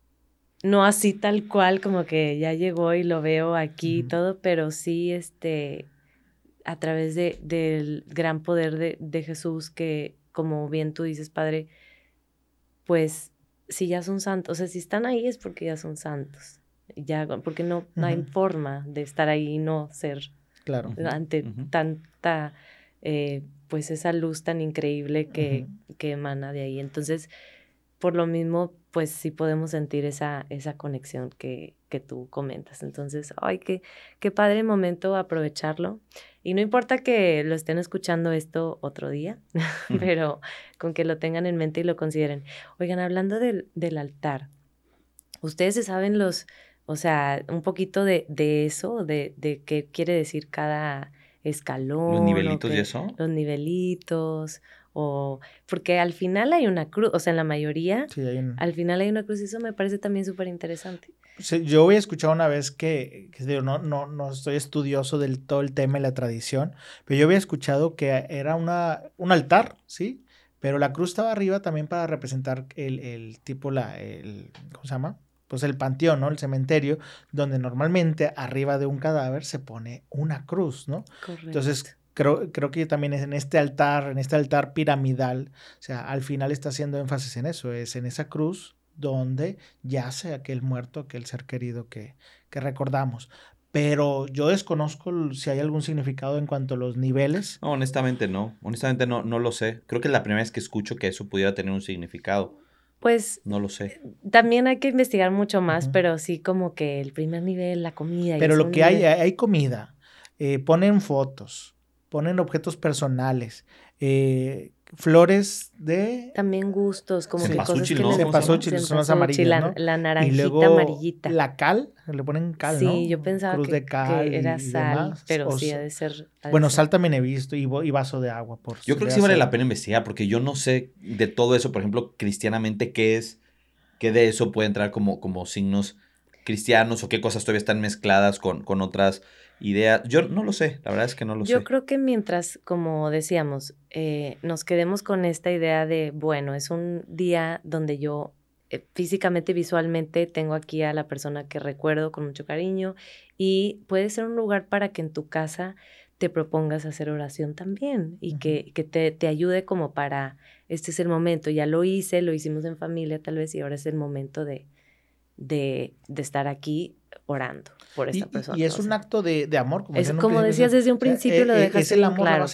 no así tal cual, como que ya llegó y lo veo aquí y todo, pero sí, este, a través de, del gran poder de, de Jesús, que como bien tú dices, Padre, pues si ya son santos, o sea, si están ahí es porque ya son santos, ya, porque no, no hay forma de estar ahí y no ser claro. ante tanta eh, pues esa luz tan increíble que, que, emana de ahí. Entonces, por lo mismo, pues sí podemos sentir esa, esa conexión que, que tú comentas. Entonces, ay, qué, qué padre momento aprovecharlo. Y no importa que lo estén escuchando esto otro día, pero con que lo tengan en mente y lo consideren. Oigan, hablando del, del altar, ustedes se saben los, o sea, un poquito de, de eso, de, de qué quiere decir cada escalón. Los nivelitos y eso. Los nivelitos, o porque al final hay una cruz, o sea, en la mayoría, sí, hay al final hay una cruz y eso me parece también súper interesante. yo había escuchado una vez que, que digo, no, no, no estoy estudioso del todo el tema y la tradición, pero yo había escuchado que era una, un altar, ¿sí? Pero la cruz estaba arriba también para representar el, el tipo, la, el, ¿cómo se llama? Pues el panteón, ¿no? El cementerio, donde normalmente arriba de un cadáver se pone una cruz, ¿no? Correcto. Entonces, creo, creo que también es en este altar, en este altar piramidal, o sea, al final está haciendo énfasis en eso, es en esa cruz donde yace aquel muerto, aquel ser querido que, que recordamos. Pero yo desconozco si hay algún significado en cuanto a los niveles. No, honestamente no. Honestamente no, no lo sé. Creo que es la primera vez que escucho que eso pudiera tener un significado. Pues no lo sé. También hay que investigar mucho más, pero sí como que el primer nivel, la comida. Pero lo que hay, hay comida. Eh, ponen fotos, ponen objetos personales, eh, flores de... También gustos, como que cosas que ¿no? son las amarillas, ¿no? La, naranjita y luego amarillita. La cal, le ponen cal, ¿no? Sí, yo pensaba Cruz que, de cal era sal, pero sí ha de ser... bueno, sal también he visto y, y, vaso de agua. por Yo creo que sí vale la pena investigar, porque yo no sé de todo eso, por ejemplo, cristianamente, qué es, qué de eso puede entrar como, como signos cristianos o qué cosas todavía están mezcladas con, con otras idea. Yo no lo sé, la verdad es que no lo sé. Yo creo que mientras, como decíamos, eh, nos quedemos con esta idea de, bueno, es un día donde yo eh, físicamente, visualmente, tengo aquí a la persona que recuerdo con mucho cariño y puede ser un lugar para que en tu casa te propongas hacer oración también y que, que te, te, ayude como para, este es el momento, ya lo hice, lo hicimos en familia tal vez y ahora es el momento de, de, de estar aquí orando por esta persona. Y es un acto de, amor, como, es, como decías desde un principio, lo dejas es el amor claro,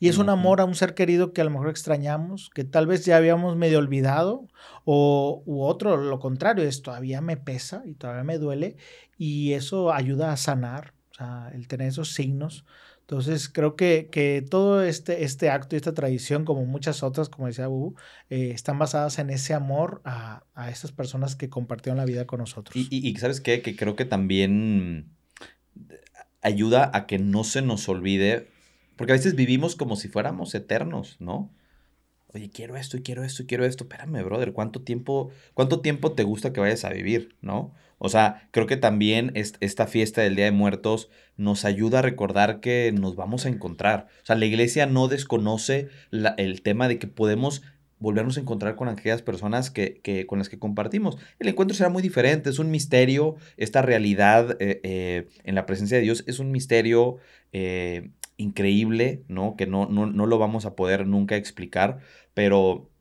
Y es un amor a un ser querido que a lo mejor extrañamos, que tal vez ya habíamos medio olvidado, o u otro, lo contrario, es todavía me pesa y todavía me duele, y eso ayuda a sanar, o sea, el tener esos signos entonces, creo que, que todo este, este acto y esta tradición, como muchas otras, como decía Bubu, eh, están basadas en ese amor a, a estas personas que compartieron la vida con nosotros. Y, y, ¿sabes qué? Que creo que también ayuda a que no se nos olvide, porque a veces vivimos como si fuéramos eternos, ¿no? Oye, quiero esto quiero esto quiero esto. Espérame, brother, ¿cuánto tiempo, cuánto tiempo te gusta que vayas a vivir, no? O sea, creo que también esta fiesta del Día de Muertos nos ayuda a recordar que nos vamos a encontrar. O sea, la iglesia no desconoce el tema de que podemos volvernos a encontrar con aquellas personas que, que, con las que compartimos. El encuentro será muy diferente, es un misterio, esta realidad eh, eh, en la presencia de Dios es un misterio eh, increíble, ¿no? Que no, no, no lo vamos a poder nunca explicar, pero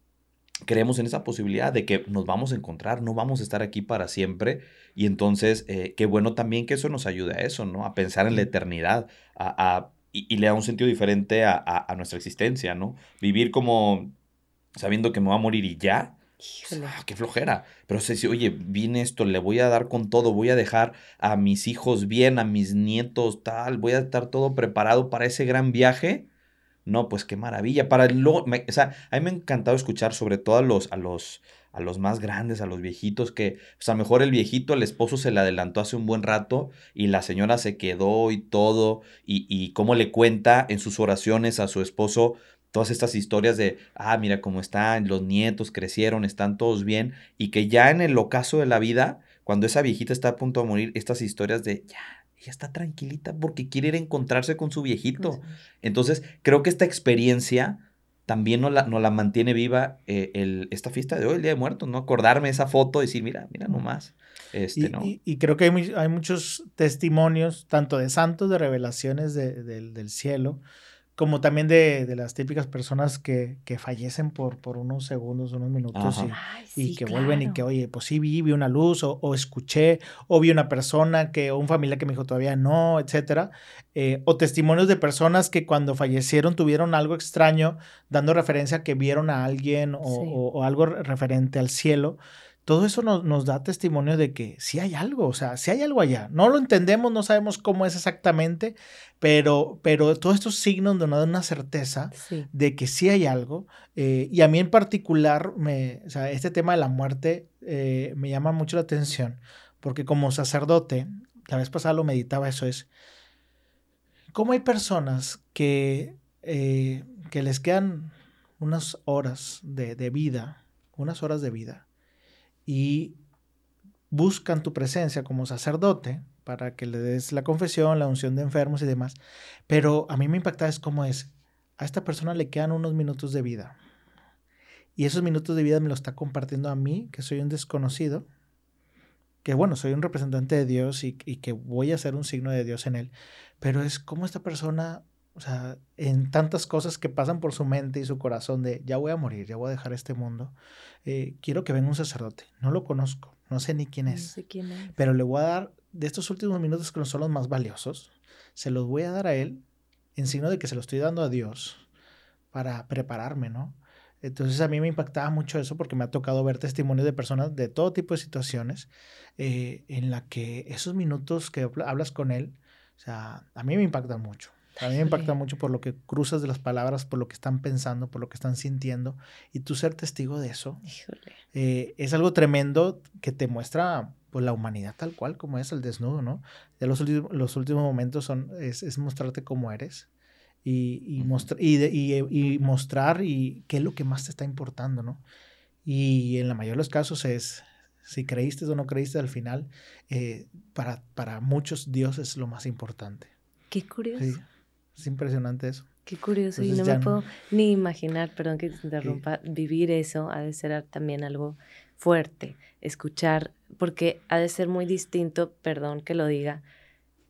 creemos en esa posibilidad de que nos vamos a encontrar, no vamos a estar aquí para siempre. Y entonces, eh, qué bueno también que eso nos ayude a eso, ¿no? A pensar en la eternidad, a, y, le da un sentido diferente a, nuestra existencia, ¿no? Vivir como sabiendo que me va a morir y ya. Ah, qué flojera. Pero si, oye, viene esto, le voy a dar con todo, voy a dejar a mis hijos bien, a mis nietos, tal, voy a estar todo preparado para ese gran viaje no, pues qué maravilla. Para lo, o sea, a mí me ha encantado escuchar sobre todo a los, a los, a los más grandes, a los viejitos, que pues a lo mejor el viejito, el esposo se le adelantó hace un buen rato y la señora se quedó y todo, y, y cómo le cuenta en sus oraciones a su esposo todas estas historias de, ah, mira cómo están, los nietos crecieron, están todos bien, y que ya en el ocaso de la vida, cuando esa viejita está a punto de morir, estas historias de, ya, ella está tranquilita porque quiere ir a encontrarse con su viejito. Entonces, creo que esta experiencia también nos la, la mantiene viva eh, el, esta fiesta de hoy, el Día de Muertos, ¿no? Acordarme esa foto y decir, mira, mira nomás. Este, y, ¿no? y, creo que hay, hay, muchos testimonios, tanto de santos, de revelaciones de, de, del cielo, como también de, de, las típicas personas que, que, fallecen por, por unos segundos, unos minutos y, Ay, sí, y, que claro. vuelven y que, oye, pues sí vi, vi una luz o, o, escuché o vi una persona que, o un familiar que me dijo todavía no, etcétera. Eh, o testimonios de personas que cuando fallecieron tuvieron algo extraño, dando referencia a que vieron a alguien o, Sí. o, o algo referente al cielo todo eso nos, nos, da testimonio de que sí hay algo, o sea, sí hay algo allá. No lo entendemos, no sabemos cómo es exactamente, pero, pero todos estos signos nos dan una certeza Sí. de que sí hay algo. Eh, y a mí en particular, me, o sea, este tema de la muerte eh, me llama mucho la atención, porque como sacerdote, la vez pasada lo meditaba, eso es, ¿cómo hay personas que, eh, que les quedan unas horas de, de vida, unas horas de vida? Y buscan tu presencia como sacerdote para que le des la confesión, la unción de enfermos y demás. Pero a mí me impacta es cómo es, a esta persona le quedan unos minutos de vida. Y esos minutos de vida me lo está compartiendo a mí, que soy un desconocido, que bueno, soy un representante de Dios y, y que voy a ser un signo de Dios en él. Pero es como esta persona o sea, en tantas cosas que pasan por su mente y su corazón de ya voy a morir, ya voy a dejar este mundo, eh, quiero que venga un sacerdote. No lo conozco, no sé ni quién es, No sé quién es. pero le voy a dar de estos últimos minutos que no son los más valiosos, se los voy a dar a él en signo de que se lo estoy dando a Dios para prepararme, ¿no? Entonces a mí me impactaba mucho eso porque me ha tocado ver testimonios de personas de todo tipo de situaciones eh, en la que esos minutos que hablas con él, o sea, a mí me impactan mucho. A mí me impacta mucho por lo que cruzas de las palabras, por lo que están pensando, por lo que están sintiendo. Y tú ser testigo de eso eh, es algo tremendo que te muestra pues, la humanidad tal cual como es el desnudo, ¿no? Ya los, últimos, los últimos momentos son, es, es mostrarte cómo eres y, y, mostra y, de, y, y, mostrar y qué es lo que más te está importando, ¿no? Y en la mayoría de los casos es, si creíste o no creíste, al final, eh, para, para muchos Dios es lo más importante. Qué curioso. Sí. Es impresionante eso. Qué curioso. Entonces, y no me puedo ni imaginar, perdón que te interrumpa, sí. vivir eso ha de ser también algo fuerte. Escuchar, porque ha de ser muy distinto, perdón que lo diga,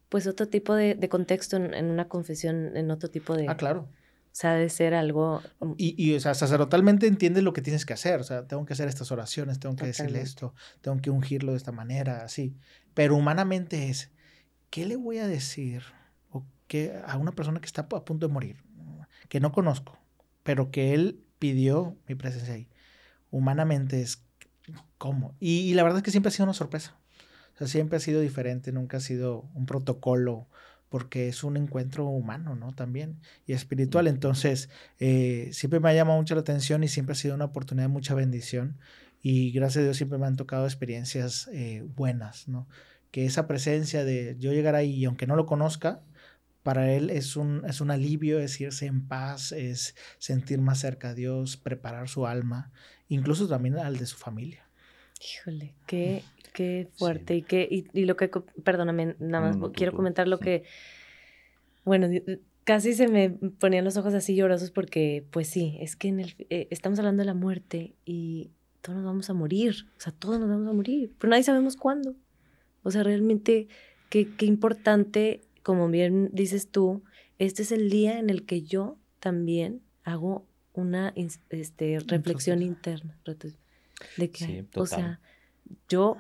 pues otro tipo de, de contexto en, en, una confesión, en otro tipo de... Ah, claro. O sea, de ser algo... Y, y, o sea, sacerdotalmente entiendes lo que tienes que hacer. O sea, tengo que hacer estas oraciones, tengo que Totalmente. decirle esto, tengo que ungirlo de esta manera, así. Pero humanamente es, ¿qué le voy a decir? A una persona que está a punto de morir, que no conozco, pero que él pidió mi presencia ahí. Humanamente es cómo. Y, la verdad es que siempre ha sido una sorpresa. Siempre ha sido diferente, nunca ha sido un protocolo, porque es un encuentro humano, ¿no? También, y espiritual. Entonces, eh, siempre me ha llamado mucho la atención y siempre ha sido una oportunidad de mucha bendición. Y gracias a Dios siempre me han tocado experiencias eh, buenas, ¿no? Que esa presencia de yo llegar ahí y aunque no lo conozca, para él es un, es un alivio, es irse en paz, es sentir más cerca a Dios, preparar su alma, incluso también al de su familia. Híjole, qué, qué fuerte. Sí. Y, qué, y, y, lo que, perdóname, nada más, no, no, quiero tú, comentar lo sí. que, bueno, casi se me ponían los ojos así llorosos porque, pues sí, es que en el, eh, estamos hablando de la muerte y todos nos vamos a morir, o sea, todos nos vamos a morir, pero nadie sabemos cuándo. O sea, realmente, qué, qué importante como bien dices tú, este es el día en el que yo también hago una este, reflexión interna de que, sí, o sea, yo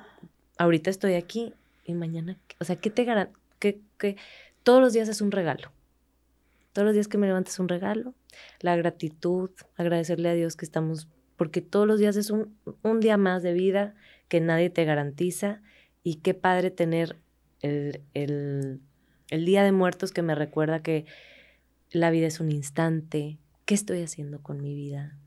ahorita estoy aquí y mañana, o sea, ¿qué te garantiza? Que, que todos los días es un regalo. Todos los días que me levantes es un regalo. La gratitud, agradecerle a Dios que estamos, porque todos los días es un, un día más de vida que nadie te garantiza y qué padre tener el, el el Día de Muertos que me recuerda que la vida es un instante, ¿qué estoy haciendo con mi vida?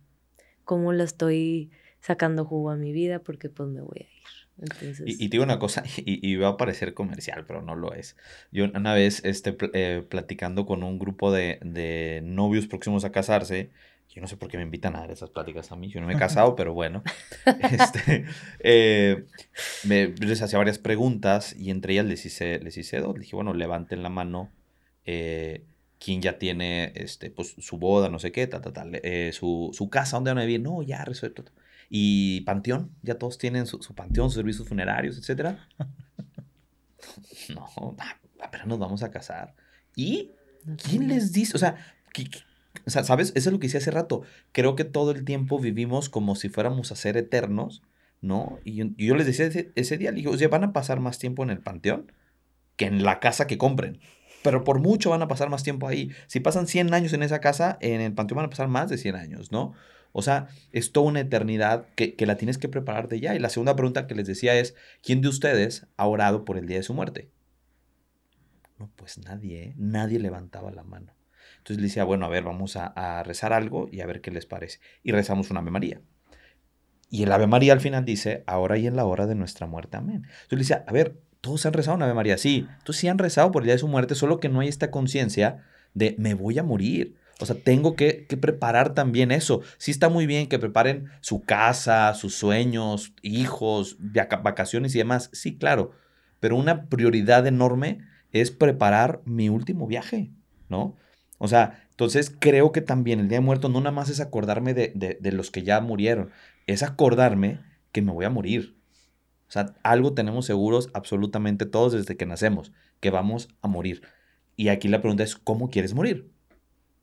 ¿Cómo lo estoy sacando jugo a mi vida? Porque pues me voy a ir. Entonces... Y, y, te digo una cosa, y, y, va a parecer comercial, pero no lo es. Yo una vez este, eh, platicando con un grupo de, de, novios próximos a casarse, yo no sé por qué me invitan a dar esas pláticas a mí, yo no me he casado, pero bueno, este, eh, me, les hacía varias preguntas y entre ellas les hice, les hice dos. Les dije, bueno, levanten la mano. Eh, quién ya tiene este, pues, su boda, no sé qué, tal, tal, tal, eh, su, su, casa, ¿dónde van a vivir? No, ya resuelto. Y panteón, ya todos tienen su, su panteón, sus servicios funerarios, etc. no, apenas nos vamos a casar. ¿Y quién les dice? O sea, ¿qué, qué, o sea, ¿sabes? Eso es lo que hice hace rato. Creo que todo el tiempo vivimos como si fuéramos a ser eternos, ¿no? Y yo, les decía ese, ese día, digo, o sea, van a pasar más tiempo en el panteón que en la casa que compren pero por mucho van a pasar más tiempo ahí. Si pasan 100 años en esa casa, en el panteón van a pasar más de 100 años, ¿no? O sea, es toda una eternidad que, que, la tienes que preparar de ya. Y la segunda pregunta que les decía es, ¿quién de ustedes ha orado por el día de su muerte? No, pues nadie, ¿eh? nadie levantaba la mano. Entonces le decía, bueno, a ver, vamos a, a rezar algo y a ver qué les parece. Y rezamos una Ave María. Y el Ave María al final dice, ahora y en la hora de nuestra muerte, amén. Entonces le decía, a ver, todos han rezado una Ave María, sí. Todos sí han rezado por el día de su muerte, solo que no hay esta conciencia de me voy a morir. O sea, tengo que, que, preparar también eso. Sí está muy bien que preparen su casa, sus sueños, hijos, vacaciones y demás. Sí, claro. Pero una prioridad enorme es preparar mi último viaje, ¿no? O sea, entonces creo que también el Día de Muertos no nada más es acordarme de, de, de los que ya murieron, es acordarme que me voy a morir. O sea, algo tenemos seguros absolutamente todos desde que nacemos, que vamos a morir. Y aquí la pregunta es, ¿cómo quieres morir?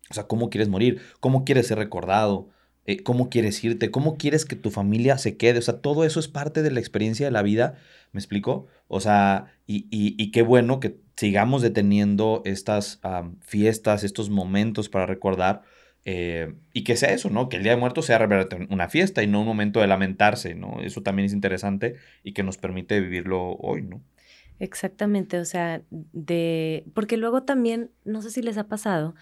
O sea, ¿cómo quieres morir? ¿Cómo quieres ser recordado? Eh, ¿Cómo quieres irte? ¿Cómo quieres que tu familia se quede? O sea, todo eso es parte de la experiencia de la vida, ¿me explico? O sea, y, y, y qué bueno que sigamos deteniendo estas fiestas, estos momentos para recordar, eh, y que sea eso, ¿no? Que el Día de Muertos sea una fiesta y no un momento de lamentarse, ¿no? Eso también es interesante y que nos permite vivirlo hoy, ¿no? Exactamente, o sea, de. Porque luego también, no sé si les ha pasado,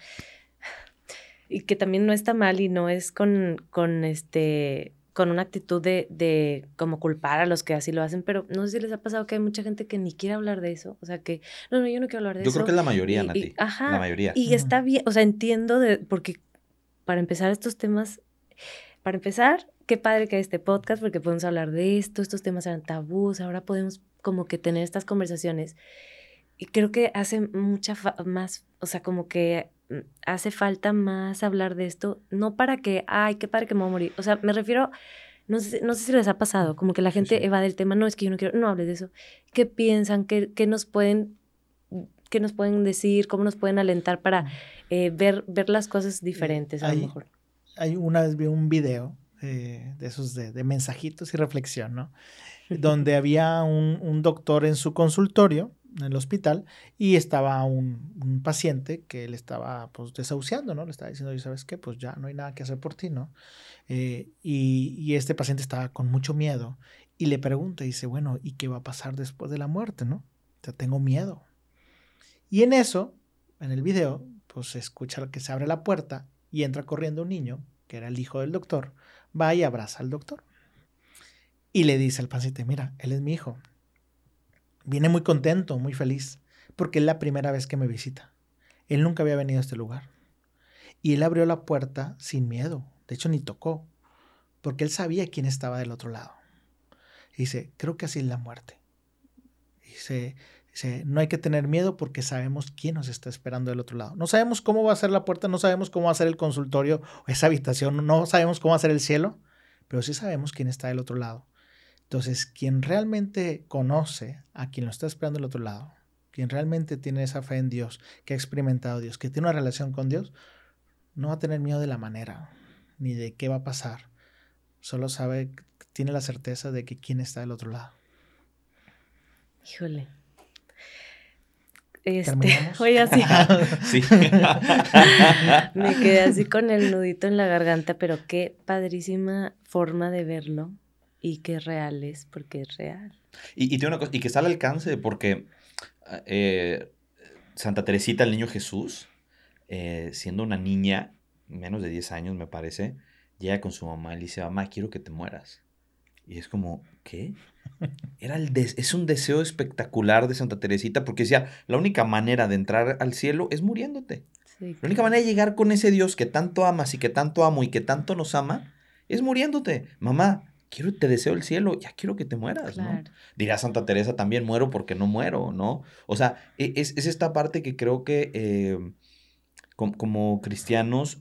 y que también no está mal y no es con, con este con una actitud de, de como culpar a los que así lo hacen, pero no sé si les ha pasado que hay mucha gente que ni quiere hablar de eso, o sea que, no, no, yo no quiero hablar de yo eso. Yo creo que es la mayoría, y, Nati. Y, ajá. La mayoría. Y está bien, o sea, entiendo de, porque para empezar estos temas, para empezar, qué padre que hay este podcast porque podemos hablar de esto, estos temas eran tabús, ahora podemos como que tener estas conversaciones. Y creo que hace mucha más, o sea, como que hace falta más hablar de esto, no para que, ay, qué padre que me voy a morir. O sea, me refiero, no sé, no sé si les ha pasado, como que la gente sí, evade el tema, no, es que yo no quiero, no hables de eso. ¿Qué piensan? ¿Qué, qué nos pueden qué nos pueden decir, cómo nos pueden alentar para eh, ver, ver las cosas diferentes a hay, lo mejor. Hay una vez vi un video eh, de esos de, de, mensajitos y reflexión, ¿no? Donde había un, un, doctor en su consultorio, en el hospital, y estaba un, paciente que le estaba pues desahuciando, ¿no? Le estaba diciendo, ¿sabes qué? Pues ya no hay nada que hacer por ti, ¿no? Eh, y, y este paciente estaba con mucho miedo y le pregunta, dice, bueno, ¿y qué va a pasar después de la muerte, no? O sea, tengo miedo. Y en eso, en el video, pues se escucha que se abre la puerta y entra corriendo un niño, que era el hijo del doctor, va y abraza al doctor. Y le dice al paciente, mira, él es mi hijo. Viene muy contento, muy feliz, porque es la primera vez que me visita. Él nunca había venido a este lugar. Y él abrió la puerta sin miedo, de hecho ni tocó, porque él sabía quién estaba del otro lado. Y dice, creo que así es la muerte. Dice, Dice, no hay que tener miedo porque sabemos quién nos está esperando del otro lado. No sabemos cómo va a ser la puerta, no sabemos cómo va a ser el consultorio esa habitación, no sabemos cómo va a ser el cielo, pero sí sabemos quién está del otro lado. Entonces, quien realmente conoce a quien lo está esperando del otro lado, quien realmente tiene esa fe en Dios, que ha experimentado a Dios, que tiene una relación con Dios, no va a tener miedo de la manera, ni de qué va a pasar. Solo sabe, tiene la certeza de que quién está del otro lado. Híjole, este, oye, así. sí. Me quedé así con el nudito en la garganta, pero qué padrísima forma de verlo y qué real es, porque es real. Y, y, tiene una cosa, y que está al alcance, porque eh, Santa Teresita, el niño Jesús, eh, siendo una niña, menos de 10 años me parece, llega con su mamá y le dice, mamá, quiero que te mueras. Y es como, ¿qué? Era el es un deseo espectacular de Santa Teresita porque decía, la única manera de entrar al cielo es muriéndote. la única manera de llegar con ese Dios que tanto amas y que tanto amo y que tanto nos ama es muriéndote. Mamá, quiero, te deseo el cielo, ya quiero que te mueras, ¿no? Dirá Santa Teresa también, muero porque no muero, ¿no? O sea, e, es, esta parte que creo que eh, como, cristianos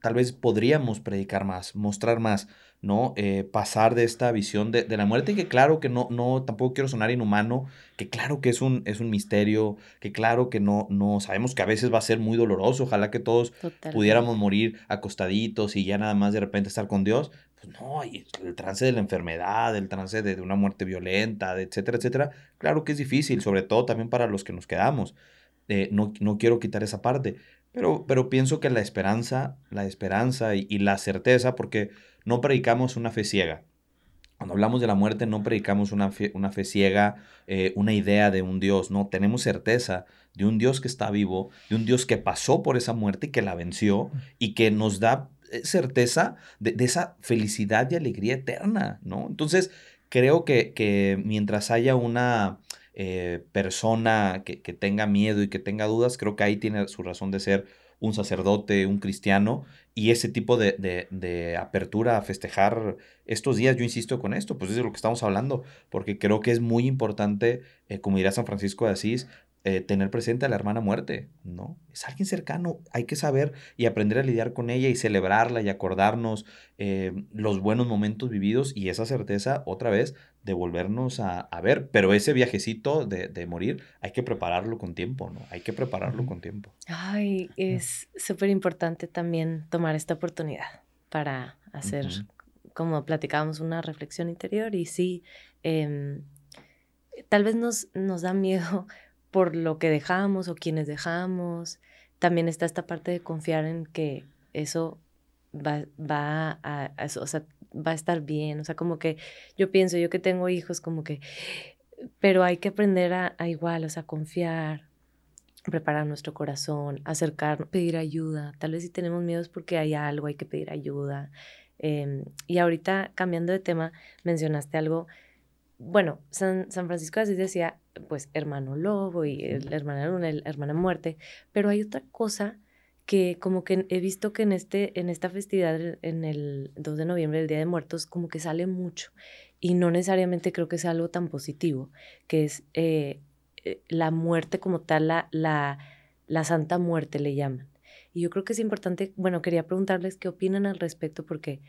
tal vez podríamos predicar más, mostrar más, ¿no? Eh, pasar de esta visión de, la muerte, y que claro que no, no, tampoco quiero sonar inhumano, que claro que es un, es un misterio, que claro que no, no, sabemos que a veces va a ser muy doloroso, ojalá que todos pudiéramos morir acostaditos y ya nada más de repente estar con Dios, pues no, el trance de la enfermedad, el trance de, una muerte violenta, etcétera, etcétera, claro que es difícil, sobre todo también para los que nos quedamos. Eh, no, no, quiero quitar esa parte, pero, pero pienso que la esperanza, la esperanza y, la certeza, porque no predicamos una fe ciega. Cuando hablamos de la muerte no predicamos una fe, una fe ciega, eh, una idea de un Dios, no, tenemos certeza de un Dios que está vivo, de un Dios que pasó por esa muerte y que la venció y que nos da certeza de, esa felicidad y alegría eterna, ¿no? Entonces, creo que, que mientras haya una eh, persona que, tenga miedo y que tenga dudas, creo que ahí tiene su razón de ser un sacerdote, un cristiano, y ese tipo de, apertura a festejar estos días, yo insisto con esto, pues es de lo que estamos hablando, porque creo que es muy importante, eh, como dirá San Francisco de Asís, eh, tener presente a la hermana muerte, ¿no? Es alguien cercano, hay que saber y aprender a lidiar con ella y celebrarla y acordarnos eh, los buenos momentos vividos y esa certeza otra vez de volvernos a, ver, pero ese viajecito de, morir hay que prepararlo con tiempo, ¿no? Hay que prepararlo con tiempo. Ay, es súper importante también tomar esta oportunidad para hacer, como platicábamos, una reflexión interior y sí, em, tal vez nos, nos da miedo por lo que dejamos o quienes dejamos. También está esta parte de confiar en que eso va, va a, o sea, va a estar bien. O sea, como que yo pienso, yo que tengo hijos, como que, pero hay que aprender a, igual, o sea, confiar, preparar nuestro corazón, acercarnos, pedir ayuda. Tal vez si tenemos miedo es porque hay algo, hay que pedir ayuda. Em, y ahorita, cambiando de tema, mencionaste algo bueno, San, Francisco de Asís decía, pues, hermano lobo y el hermana luna, el hermana muerte, pero hay otra cosa que como que he visto que en, este, en esta festividad, en el 2 de noviembre, el Día de Muertos, como que sale mucho y no necesariamente creo que sea algo tan positivo, que es eh, eh, la muerte como tal, la, la, la Santa Muerte le llaman. Y yo creo que es importante, bueno, quería preguntarles qué opinan al respecto porque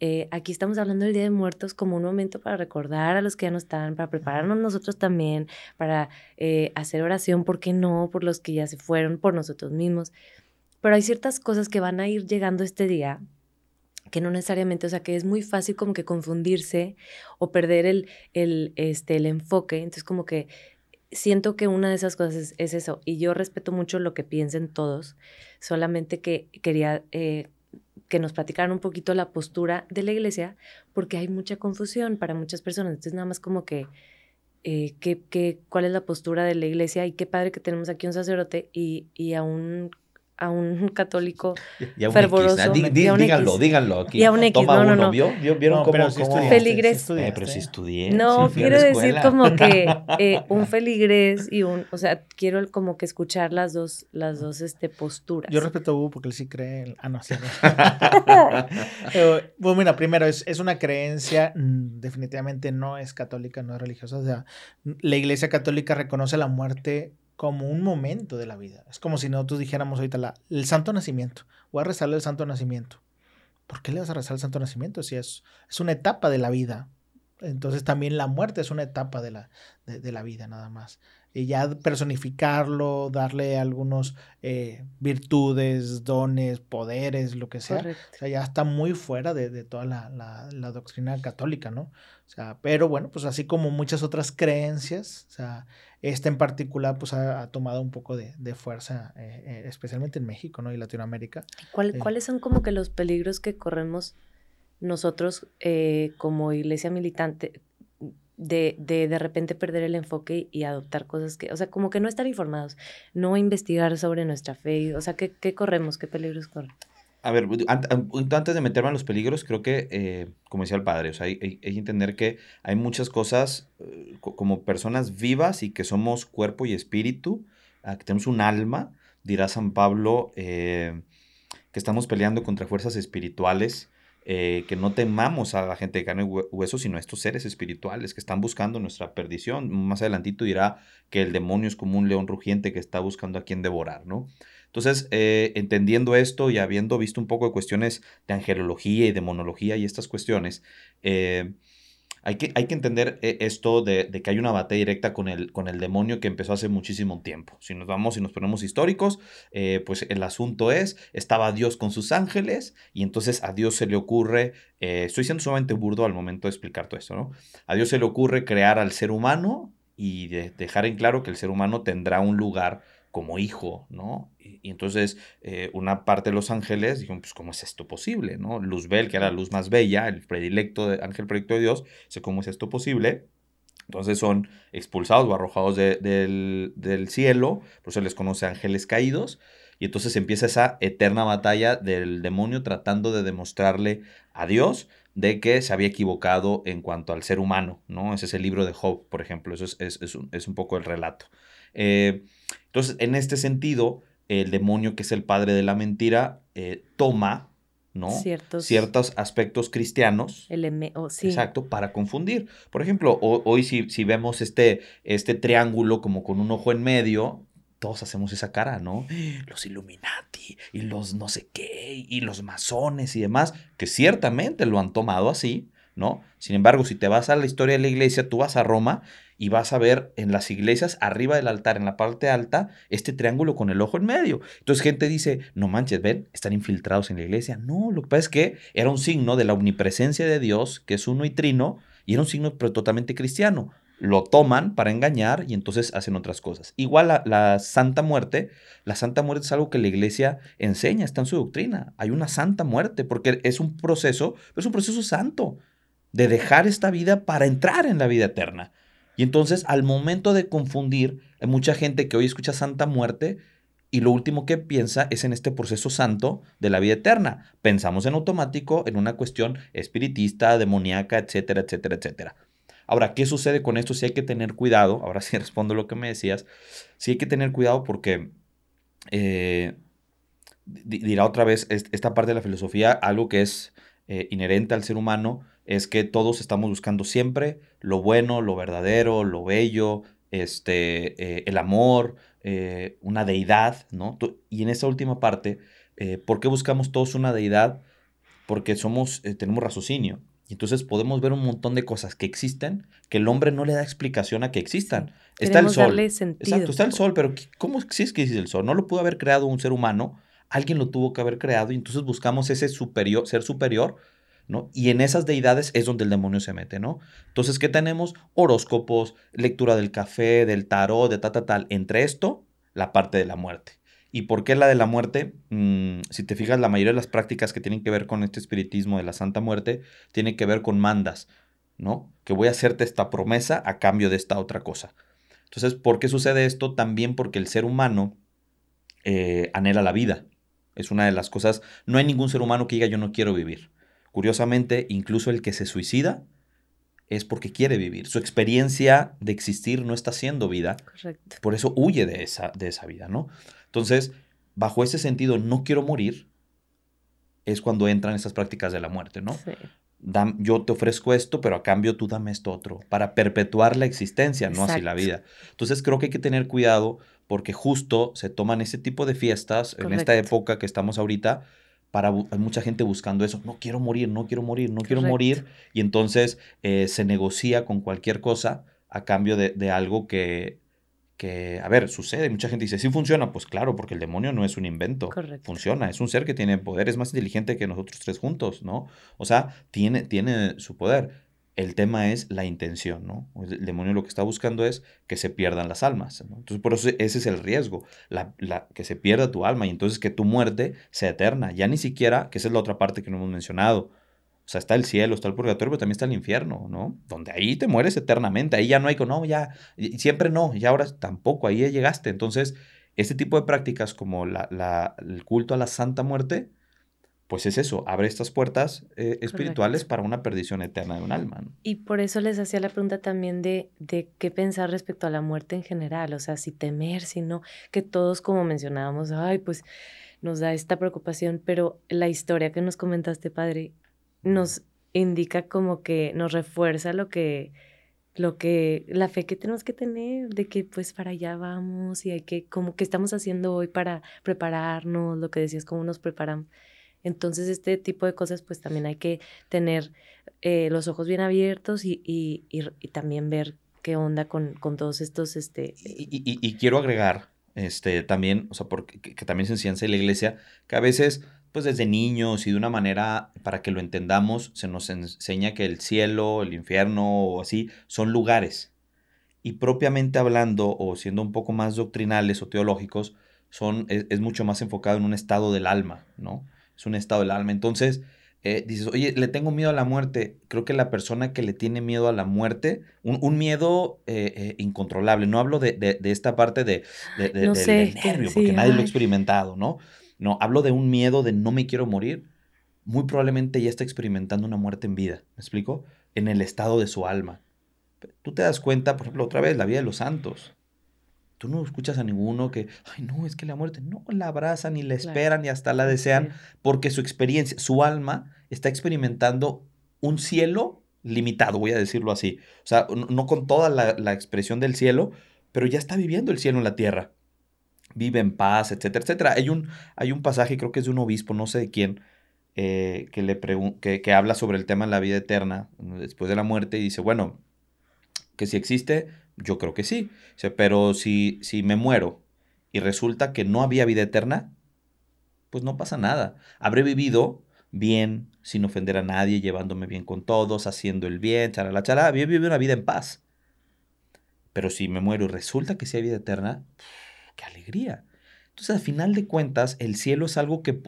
eh, aquí estamos hablando del Día de Muertos como un momento para recordar a los que ya no están, para prepararnos nosotros también, para eh, hacer oración, ¿por qué no? Por los que ya se fueron, por nosotros mismos. Pero hay ciertas cosas que van a ir llegando este día que no necesariamente, o sea, que es muy fácil como que confundirse o perder el, el, este, el enfoque. Entonces, como que siento que una de esas cosas es, eso. Y yo respeto mucho lo que piensen todos, solamente que quería eh, que nos platicaran un poquito la postura de la iglesia, porque hay mucha confusión para muchas personas. Entonces, nada más como que, eh, que, cuál es la postura de la iglesia y qué padre que tenemos aquí un sacerdote y, y a un a un católico fervoroso. díganlo, díganlo aquí. Y a un X, no, no, no. ¿Vio? ¿Vieron cómo, si Feligrés. Eh, pero si estudié. No, quiero decir como que eh, un feligrés y un, o sea, quiero como que escuchar las dos, las dos este, posturas. Yo respeto a Hugo porque él sí cree, en, ah, no, sí. bueno, mira, primero, es, es una creencia, mm, definitivamente no es católica, no es religiosa, o sea, la iglesia católica reconoce la muerte como un momento de la vida. Es como si nosotros dijéramos ahorita el santo nacimiento. Voy a rezarle el santo nacimiento. ¿Por qué le vas a rezar el santo nacimiento? Si es, es una etapa de la vida. Entonces también la muerte es una etapa de la, de, la vida nada más. Y ya personificarlo, darle algunos eh, virtudes, dones, poderes, lo que sea. O sea, ya está muy fuera de, de toda la, la, la, doctrina católica, ¿no? O sea, pero bueno, pues así como muchas otras creencias, o sea, esta en particular pues ha, tomado un poco de, fuerza, eh, eh, especialmente en México ¿no? y Latinoamérica. Eh, ¿Cuáles son como que los peligros que corremos nosotros como iglesia militante de, de de repente perder el enfoque y adoptar cosas que, o sea, como que no estar informados, no investigar sobre nuestra fe, o sea, ¿qué, qué corremos? ¿Qué peligros corren? A ver, antes de meterme en los peligros, creo que, eh, como decía el padre, o sea, hay, hay, que entender que hay muchas cosas eh, como personas vivas y que somos cuerpo y espíritu, que tenemos un alma, dirá San Pablo, eh, que estamos peleando contra fuerzas espirituales, que no temamos a la gente de carne y hueso, sino a estos seres espirituales que están buscando nuestra perdición. Más adelantito dirá que el demonio es como un león rugiente que está buscando a quien devorar, ¿no? Entonces, eh, entendiendo esto y habiendo visto un poco de cuestiones de angelología y demonología y estas cuestiones, eh, hay, que, hay que entender eh, esto de, que hay una batalla directa con el, con el demonio que empezó hace muchísimo tiempo. Si nos vamos y nos ponemos históricos, pues el asunto es, estaba Dios con sus ángeles y entonces a Dios se le ocurre, estoy siendo sumamente burdo al momento de explicar todo esto, ¿no? A Dios se le ocurre crear al ser humano y dejar en claro que el ser humano tendrá un lugar como hijo, ¿no? Y, entonces eh, una parte de los ángeles dijeron, pues ¿cómo es esto posible? ¿no? Luzbel, que era la luz más bella, el predilecto, de, ángel predilecto de Dios, dice, ¿cómo es esto posible? Entonces son expulsados o arrojados del, del, cielo, por eso les conoce ángeles caídos, y entonces empieza esa eterna batalla del demonio tratando de demostrarle a Dios de que se había equivocado en cuanto al ser humano, ¿no? Ese es el libro de Job, por ejemplo, eso es, es, un, es un, poco el relato. Eh, entonces, en este sentido, el demonio, que es el padre de la mentira, eh, toma ¿no? Ciertos, aspectos cristianos. Exacto, para confundir. Por ejemplo, hoy si, si, vemos este, este triángulo como con un ojo en medio, todos hacemos esa cara, ¿no? Los Illuminati y los no sé qué y los masones y demás, que ciertamente lo han tomado así, ¿no? Sin embargo, si te vas a la historia de la iglesia, tú vas a Roma y vas a ver en las iglesias, arriba del altar, en la parte alta, este triángulo con el ojo en medio. Entonces gente dice, no manches, ven, están infiltrados en la iglesia. No, lo que pasa es que era un signo de la omnipresencia de Dios, que es uno y trino, y era un signo totalmente cristiano. Lo toman para engañar y entonces hacen otras cosas. Igual la, la Santa Muerte, la Santa Muerte es algo que la iglesia enseña, está en su doctrina. Hay una Santa Muerte, porque es un proceso, pero es un proceso santo, de dejar esta vida para entrar en la vida eterna. Y entonces, al momento de confundir, hay mucha gente que hoy escucha Santa Muerte y lo último que piensa es en este proceso santo de la vida eterna. Pensamos en automático en una cuestión espiritista, demoníaca, etcétera, etcétera, etcétera. Ahora, ¿qué sucede con esto? Si hay que tener cuidado, ahora sí respondo lo que me decías, sí hay que tener cuidado porque eh, dirá otra vez esta parte de la filosofía, algo que es eh, inherente al ser humano, es que todos estamos buscando siempre lo bueno, lo verdadero, lo bello, este, eh, el amor, eh, una deidad, ¿no? Y en esa última parte, eh, ¿por qué buscamos todos una deidad? Porque somos, tenemos raciocinio. Y entonces podemos ver un montón de cosas que existen que el hombre no le da explicación a que existan. Está el sol. Exacto, está el sol, pero ¿cómo es que existe el sol? No lo pudo haber creado un ser humano, alguien lo tuvo que haber creado y entonces buscamos ese superior, ser superior ¿no? Y en esas deidades es donde el demonio se mete, ¿no? Entonces, ¿qué tenemos? Horóscopos, lectura del café, del tarot, de tal, tal, tal. Entre esto, la parte de la muerte. ¿Y por qué la de la muerte? Mm, si te fijas, la mayoría de las prácticas que tienen que ver con este espiritismo de la Santa Muerte tienen que ver con mandas, ¿no? Que voy a hacerte esta promesa a cambio de esta otra cosa. Entonces, ¿por qué sucede esto? También porque el ser humano eh, anhela la vida. Es una de las cosas, no hay ningún ser humano que diga yo no quiero vivir. Curiosamente, incluso el que se suicida es porque quiere vivir. Su experiencia de existir no está siendo vida. Correcto. Por eso huye de esa, de esa vida, ¿no? Entonces, bajo ese sentido, no quiero morir, es cuando entran esas prácticas de la muerte, ¿no? Sí. yo te ofrezco esto, pero a cambio tú dame esto otro, para perpetuar la existencia, no así la vida. Entonces creo que hay que tener cuidado porque justo se toman ese tipo de fiestas en esta época que estamos ahorita para hay mucha gente buscando eso, no quiero morir, no quiero morir, no quiero morir, y entonces eh, se negocia con cualquier cosa a cambio de, algo que, que, a ver, sucede, mucha gente dice, sí funciona, pues claro, porque el demonio no es un invento, funciona, es un ser que tiene poder, es más inteligente que nosotros tres juntos, ¿no? O sea, tiene, tiene su poder. El tema es la intención, ¿no? El demonio lo que está buscando es que se pierdan las almas. Entonces, por eso ese es el riesgo, la, que se pierda tu alma y entonces que tu muerte sea eterna. Ya ni siquiera, que esa es la otra parte que no hemos mencionado, O sea, está el cielo, está el purgatorio, pero también está el infierno, ¿no? Donde ahí te mueres eternamente, ahí ya no hay, no, ya, siempre no, y ahora tampoco, ahí ya llegaste. Entonces, este tipo de prácticas como el culto a la Santa Muerte, pues es eso, abre estas puertas eh, espirituales para una perdición eterna de un alma. Y por eso les hacía la pregunta también de, de qué pensar respecto a la muerte en general, o sea, si temer, si no, que todos como mencionábamos, ay, pues nos da esta preocupación, pero la historia que nos comentaste, padre, nos indica como que nos refuerza lo que lo que la fe que tenemos que tener de que pues para allá vamos y hay que como que estamos haciendo hoy para prepararnos lo que decías cómo nos preparan entonces este tipo de cosas pues también hay que tener eh, los ojos bien abiertos y, y, y, también ver qué onda con, con todos estos este y, quiero agregar este también o sea porque que, también se enseña en la iglesia que a veces pues desde niños y de una manera, para que lo entendamos, se nos enseña que el cielo, el infierno o así son lugares. Y propiamente hablando, o siendo un poco más doctrinales o teológicos, son, es, mucho más enfocado en un estado del alma, ¿no? Es un estado del alma. Entonces, eh, dices, oye, le tengo miedo a la muerte. Creo que la persona que le tiene miedo a la muerte, un, miedo eh, eh, incontrolable, no hablo de, esta parte de, del nervio, porque nadie lo ha experimentado, ¿no? No, hablo de un miedo de no me quiero morir. Muy probablemente ya está experimentando una muerte en vida. ¿Me explico? En el estado de su alma. Tú te das cuenta, por ejemplo, otra vez, la vida de los santos. Tú no escuchas a ninguno que, ay, no, es que la muerte, no la abrazan, ni la esperan, ni hasta la desean, porque su experiencia, su alma está experimentando un cielo limitado, voy a decirlo así. O sea, no, con toda la, la, expresión del cielo, pero ya está viviendo el cielo en la tierra vive en paz, etcétera, etcétera. Hay un, hay un pasaje, creo que es de un obispo, no sé de quién, eh, que, le que, que habla sobre el tema de la vida eterna después de la muerte y dice, bueno, que si existe, yo creo que sí, pero si, si me muero y resulta que no había vida eterna, pues no pasa nada. Habré vivido bien, sin ofender a nadie, llevándome bien con todos, haciendo el bien, charala, charala, había vivido una vida en paz. Pero si me muero y resulta que sí hay vida eterna, qué alegría. Entonces, al final de cuentas, el cielo es algo que,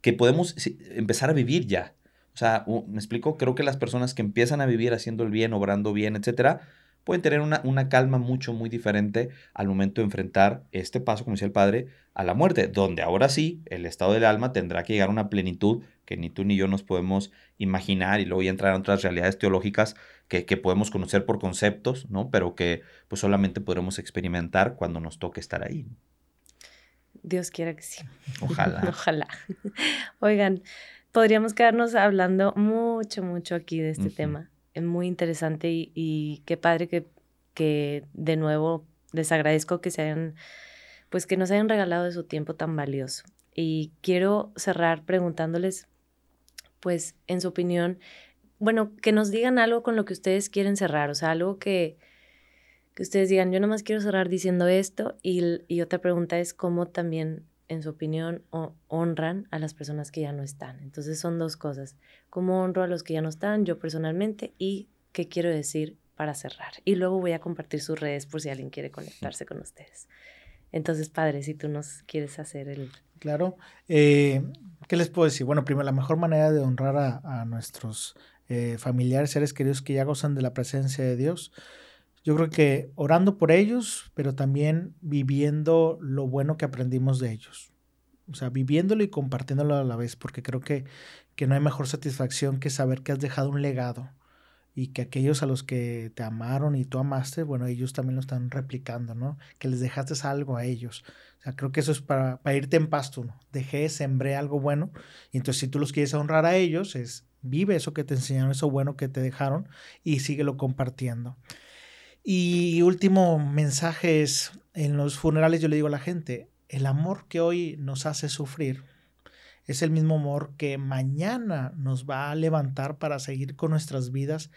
que podemos empezar a vivir ya. O sea, me explico, creo que las personas que empiezan a vivir haciendo el bien, obrando bien, etcétera, pueden tener una, una, calma mucho, muy diferente al momento de enfrentar este paso, como decía el padre, a la muerte, donde ahora sí el estado del alma tendrá que llegar a una plenitud que ni tú ni yo nos podemos imaginar y luego ya entrar en otras realidades teológicas que, que, podemos conocer por conceptos, ¿no? Pero que pues solamente podremos experimentar cuando nos toque estar ahí. Dios quiera que sí. Ojalá. Ojalá. Oigan, podríamos quedarnos hablando mucho, mucho aquí de este tema. Es muy interesante y, y qué padre que, que de nuevo les agradezco que se hayan, pues que nos hayan regalado de su tiempo tan valioso. Y quiero cerrar preguntándoles, pues, en su opinión, bueno, que nos digan algo con lo que ustedes quieren cerrar, o sea, algo que, que ustedes digan, yo nomás quiero cerrar diciendo esto, y, y otra pregunta es cómo también, en su opinión, honran a las personas que ya no están. Entonces son dos cosas, cómo honro a los que ya no están, yo personalmente, y qué quiero decir para cerrar. Y luego voy a compartir sus redes por si alguien quiere conectarse con ustedes. Entonces, padre, si tú nos quieres hacer el... Claro. Eh, ¿Qué les puedo decir? Bueno, primero, la mejor manera de honrar a, a nuestros eh, familiares, seres queridos que ya gozan de la presencia de Dios. Yo creo que orando por ellos, pero también viviendo lo bueno que aprendimos de ellos. O sea, viviéndolo y compartiéndolo a la vez, porque creo que, que no hay mejor satisfacción que saber que has dejado un legado y que aquellos a los que te amaron y tú amaste, bueno, ellos también lo están replicando, ¿no? Que les dejaste algo a ellos. O sea, creo que eso es para, para irte en paz tú, ¿no? Dejé, sembré algo bueno. Y entonces si tú los quieres honrar a ellos, es vive eso que te enseñaron, eso bueno que te dejaron y síguelo compartiendo. Y último mensaje es, en los funerales yo le digo a la gente, el amor que hoy nos hace sufrir es el mismo amor que mañana nos va a levantar para seguir con nuestras vidas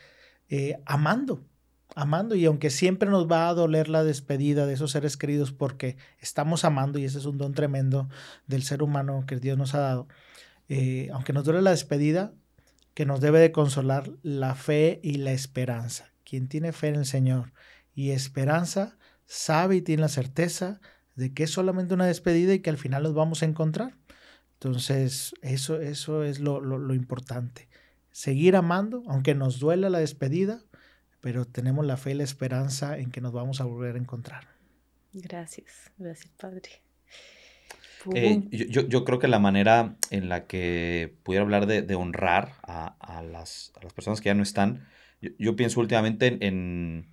eh, amando, amando. Y aunque siempre nos va a doler la despedida de esos seres queridos porque estamos amando y ese es un don tremendo del ser humano que Dios nos ha dado, eh, aunque nos duele la despedida, que nos debe de consolar la fe y la esperanza. Quien tiene fe en el Señor y esperanza sabe y tiene la certeza de que es solamente una despedida y que al final nos vamos a encontrar. Entonces, eso, eso es lo, lo, importante. seguir amando, aunque nos duela la despedida, pero tenemos la fe y la esperanza en que nos vamos a volver a encontrar. Gracias, gracias Padre. Eh, yo, creo que la manera en la que pudiera hablar de, honrar a, las, personas que ya no están, yo, pienso últimamente en,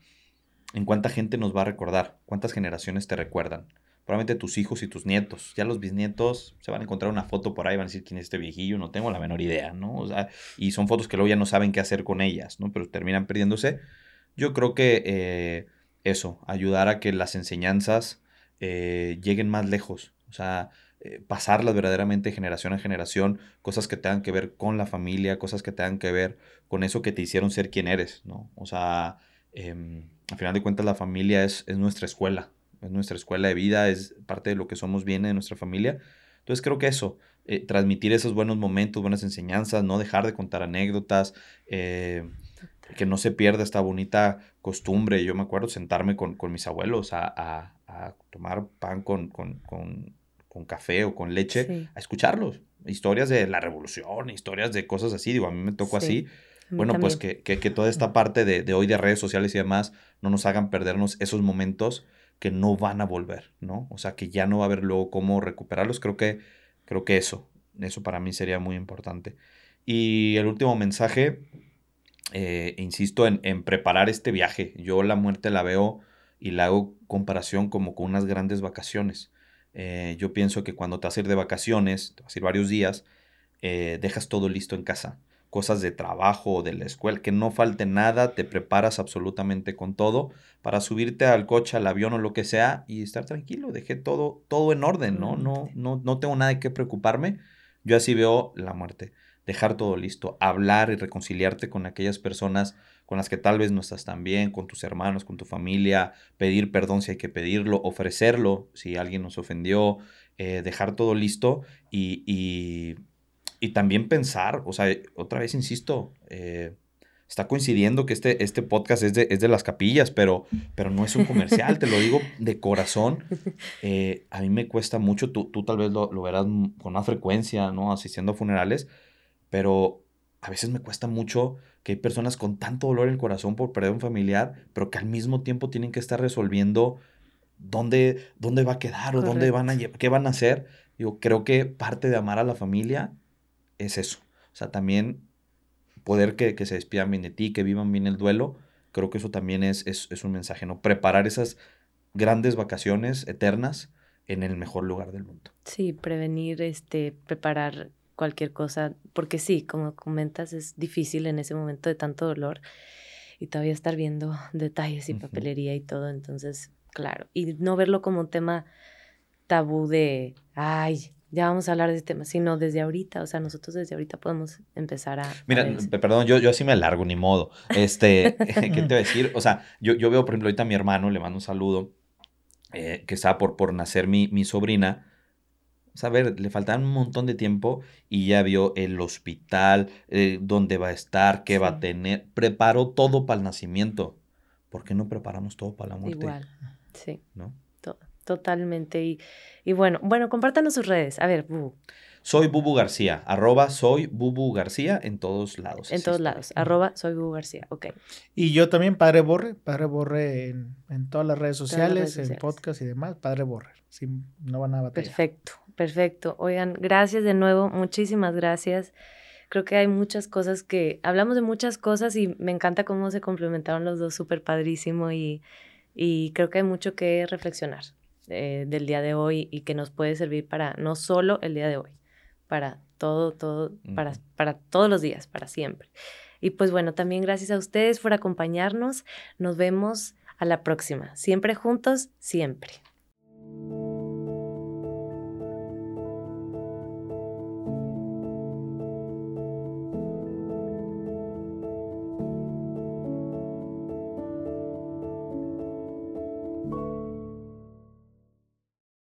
en, cuánta gente nos va a recordar, cuántas generaciones te recuerdan. Probablemente tus hijos y tus nietos. Ya los bisnietos se van a encontrar una foto por ahí, van a decir quién es este viejillo, no tengo la menor idea, ¿no? O sea, y son fotos que luego ya no saben qué hacer con ellas, ¿no? Pero terminan perdiéndose. Yo creo que eh, eso, ayudar a que las enseñanzas eh, lleguen más lejos. O sea, eh, pasarlas verdaderamente generación a generación, cosas que tengan que ver con la familia, cosas que tengan que ver con eso que te hicieron ser quien eres, ¿no? O sea, em, al final de cuentas la familia es, es, nuestra escuela, es nuestra escuela de vida, es parte de lo que somos, viene de nuestra familia. Entonces creo que eso, eh, transmitir esos buenos momentos, buenas enseñanzas, no dejar de contar anécdotas, eh, que no se pierda esta bonita costumbre. Yo me acuerdo sentarme con, con mis abuelos a, a, a tomar pan con, con, con con café o con leche a escucharlos. Historias de la revolución, historias de cosas así. Digo, a mí me tocó así. Bueno, pues que, que, que, toda esta parte de, de, hoy de redes sociales y demás no nos hagan perdernos esos momentos que no van a volver, ¿no? O sea, que ya no va a haber luego cómo recuperarlos. Creo que, creo que eso, eso para mí sería muy importante. Y el último mensaje, eh, insisto en, en, preparar este viaje. Yo la muerte la veo y la hago comparación como con unas grandes vacaciones. Eh, yo pienso que cuando te vas a ir de vacaciones, te vas a ir varios días, eh, dejas todo listo en casa. Cosas de trabajo o de la escuela, que no falte nada, te preparas absolutamente con todo para subirte al coche, al avión o lo que sea y estar tranquilo. Dejé todo, todo en orden, ¿no? No, no, no tengo nada de qué preocuparme. Yo así veo la muerte. Dejar todo listo, hablar y reconciliarte con aquellas personas con las que tal vez no estás tan bien, con tus hermanos, con tu familia, pedir perdón si hay que pedirlo, ofrecerlo si alguien nos ofendió, eh, dejar todo listo y, y, y, también pensar, o sea, otra vez insisto, eh, está coincidiendo que este, este podcast es de, es de, las capillas, pero, pero no es un comercial, te lo digo de corazón. Eh, a mí me cuesta mucho, tú, tú tal vez lo, lo, verás con más frecuencia, ¿no? Asistiendo a funerales, pero a veces me cuesta mucho que hay personas con tanto dolor en el corazón por perder un familiar, pero que al mismo tiempo tienen que estar resolviendo dónde, dónde va a quedar o dónde van a qué van a hacer. Digo, creo que parte de amar a la familia es eso. O sea, también poder que, que se despidan bien de ti, que vivan bien el duelo, creo que eso también es, es, es un mensaje, ¿no? Preparar esas grandes vacaciones eternas en el mejor lugar del mundo. Sí, prevenir, este, preparar cualquier cosa, porque sí, como comentas, es difícil en ese momento de tanto dolor y todavía estar viendo detalles y papelería y todo, entonces, claro, y no verlo como un tema tabú de, ay, ya vamos a hablar de este tema, sino desde ahorita, o sea, nosotros desde ahorita podemos empezar a... Mira, perdón, yo, yo así me largo, ni modo. Este, ¿qué te voy a decir? O sea, yo, yo veo, por ejemplo, ahorita a mi hermano, le mando un saludo, eh, que está por, por nacer mi, mi sobrina, a ver, le faltan un montón de tiempo y ya vio el hospital, eh, dónde va a estar, qué va a tener. Preparó todo para el nacimiento. ¿Por qué no preparamos todo para la muerte? Igual, sí. ¿No? totalmente. Y, y, bueno, bueno, compártanos sus redes. A ver, Bubu. Soy Bubu García, arroba soy Bubu García en todos lados. En todos lados, arroba soy Bubu García, ok. Y yo también, Padre Borre, Padre Borre en, en todas las redes sociales, en podcast y demás, Padre Borre. Si no van a batallar. Perfecto. Perfecto. Oigan, gracias de nuevo, muchísimas gracias. Creo que hay muchas cosas que, hablamos de muchas cosas y me encanta cómo se complementaron los dos, súper padrísimo y, y, creo que hay mucho que reflexionar eh, del día de hoy y que nos puede servir para no solo el día de hoy, para todo, todo, para, para todos los días, para siempre. Y pues bueno, también gracias a ustedes por acompañarnos. Nos vemos a la próxima. Siempre juntos, siempre.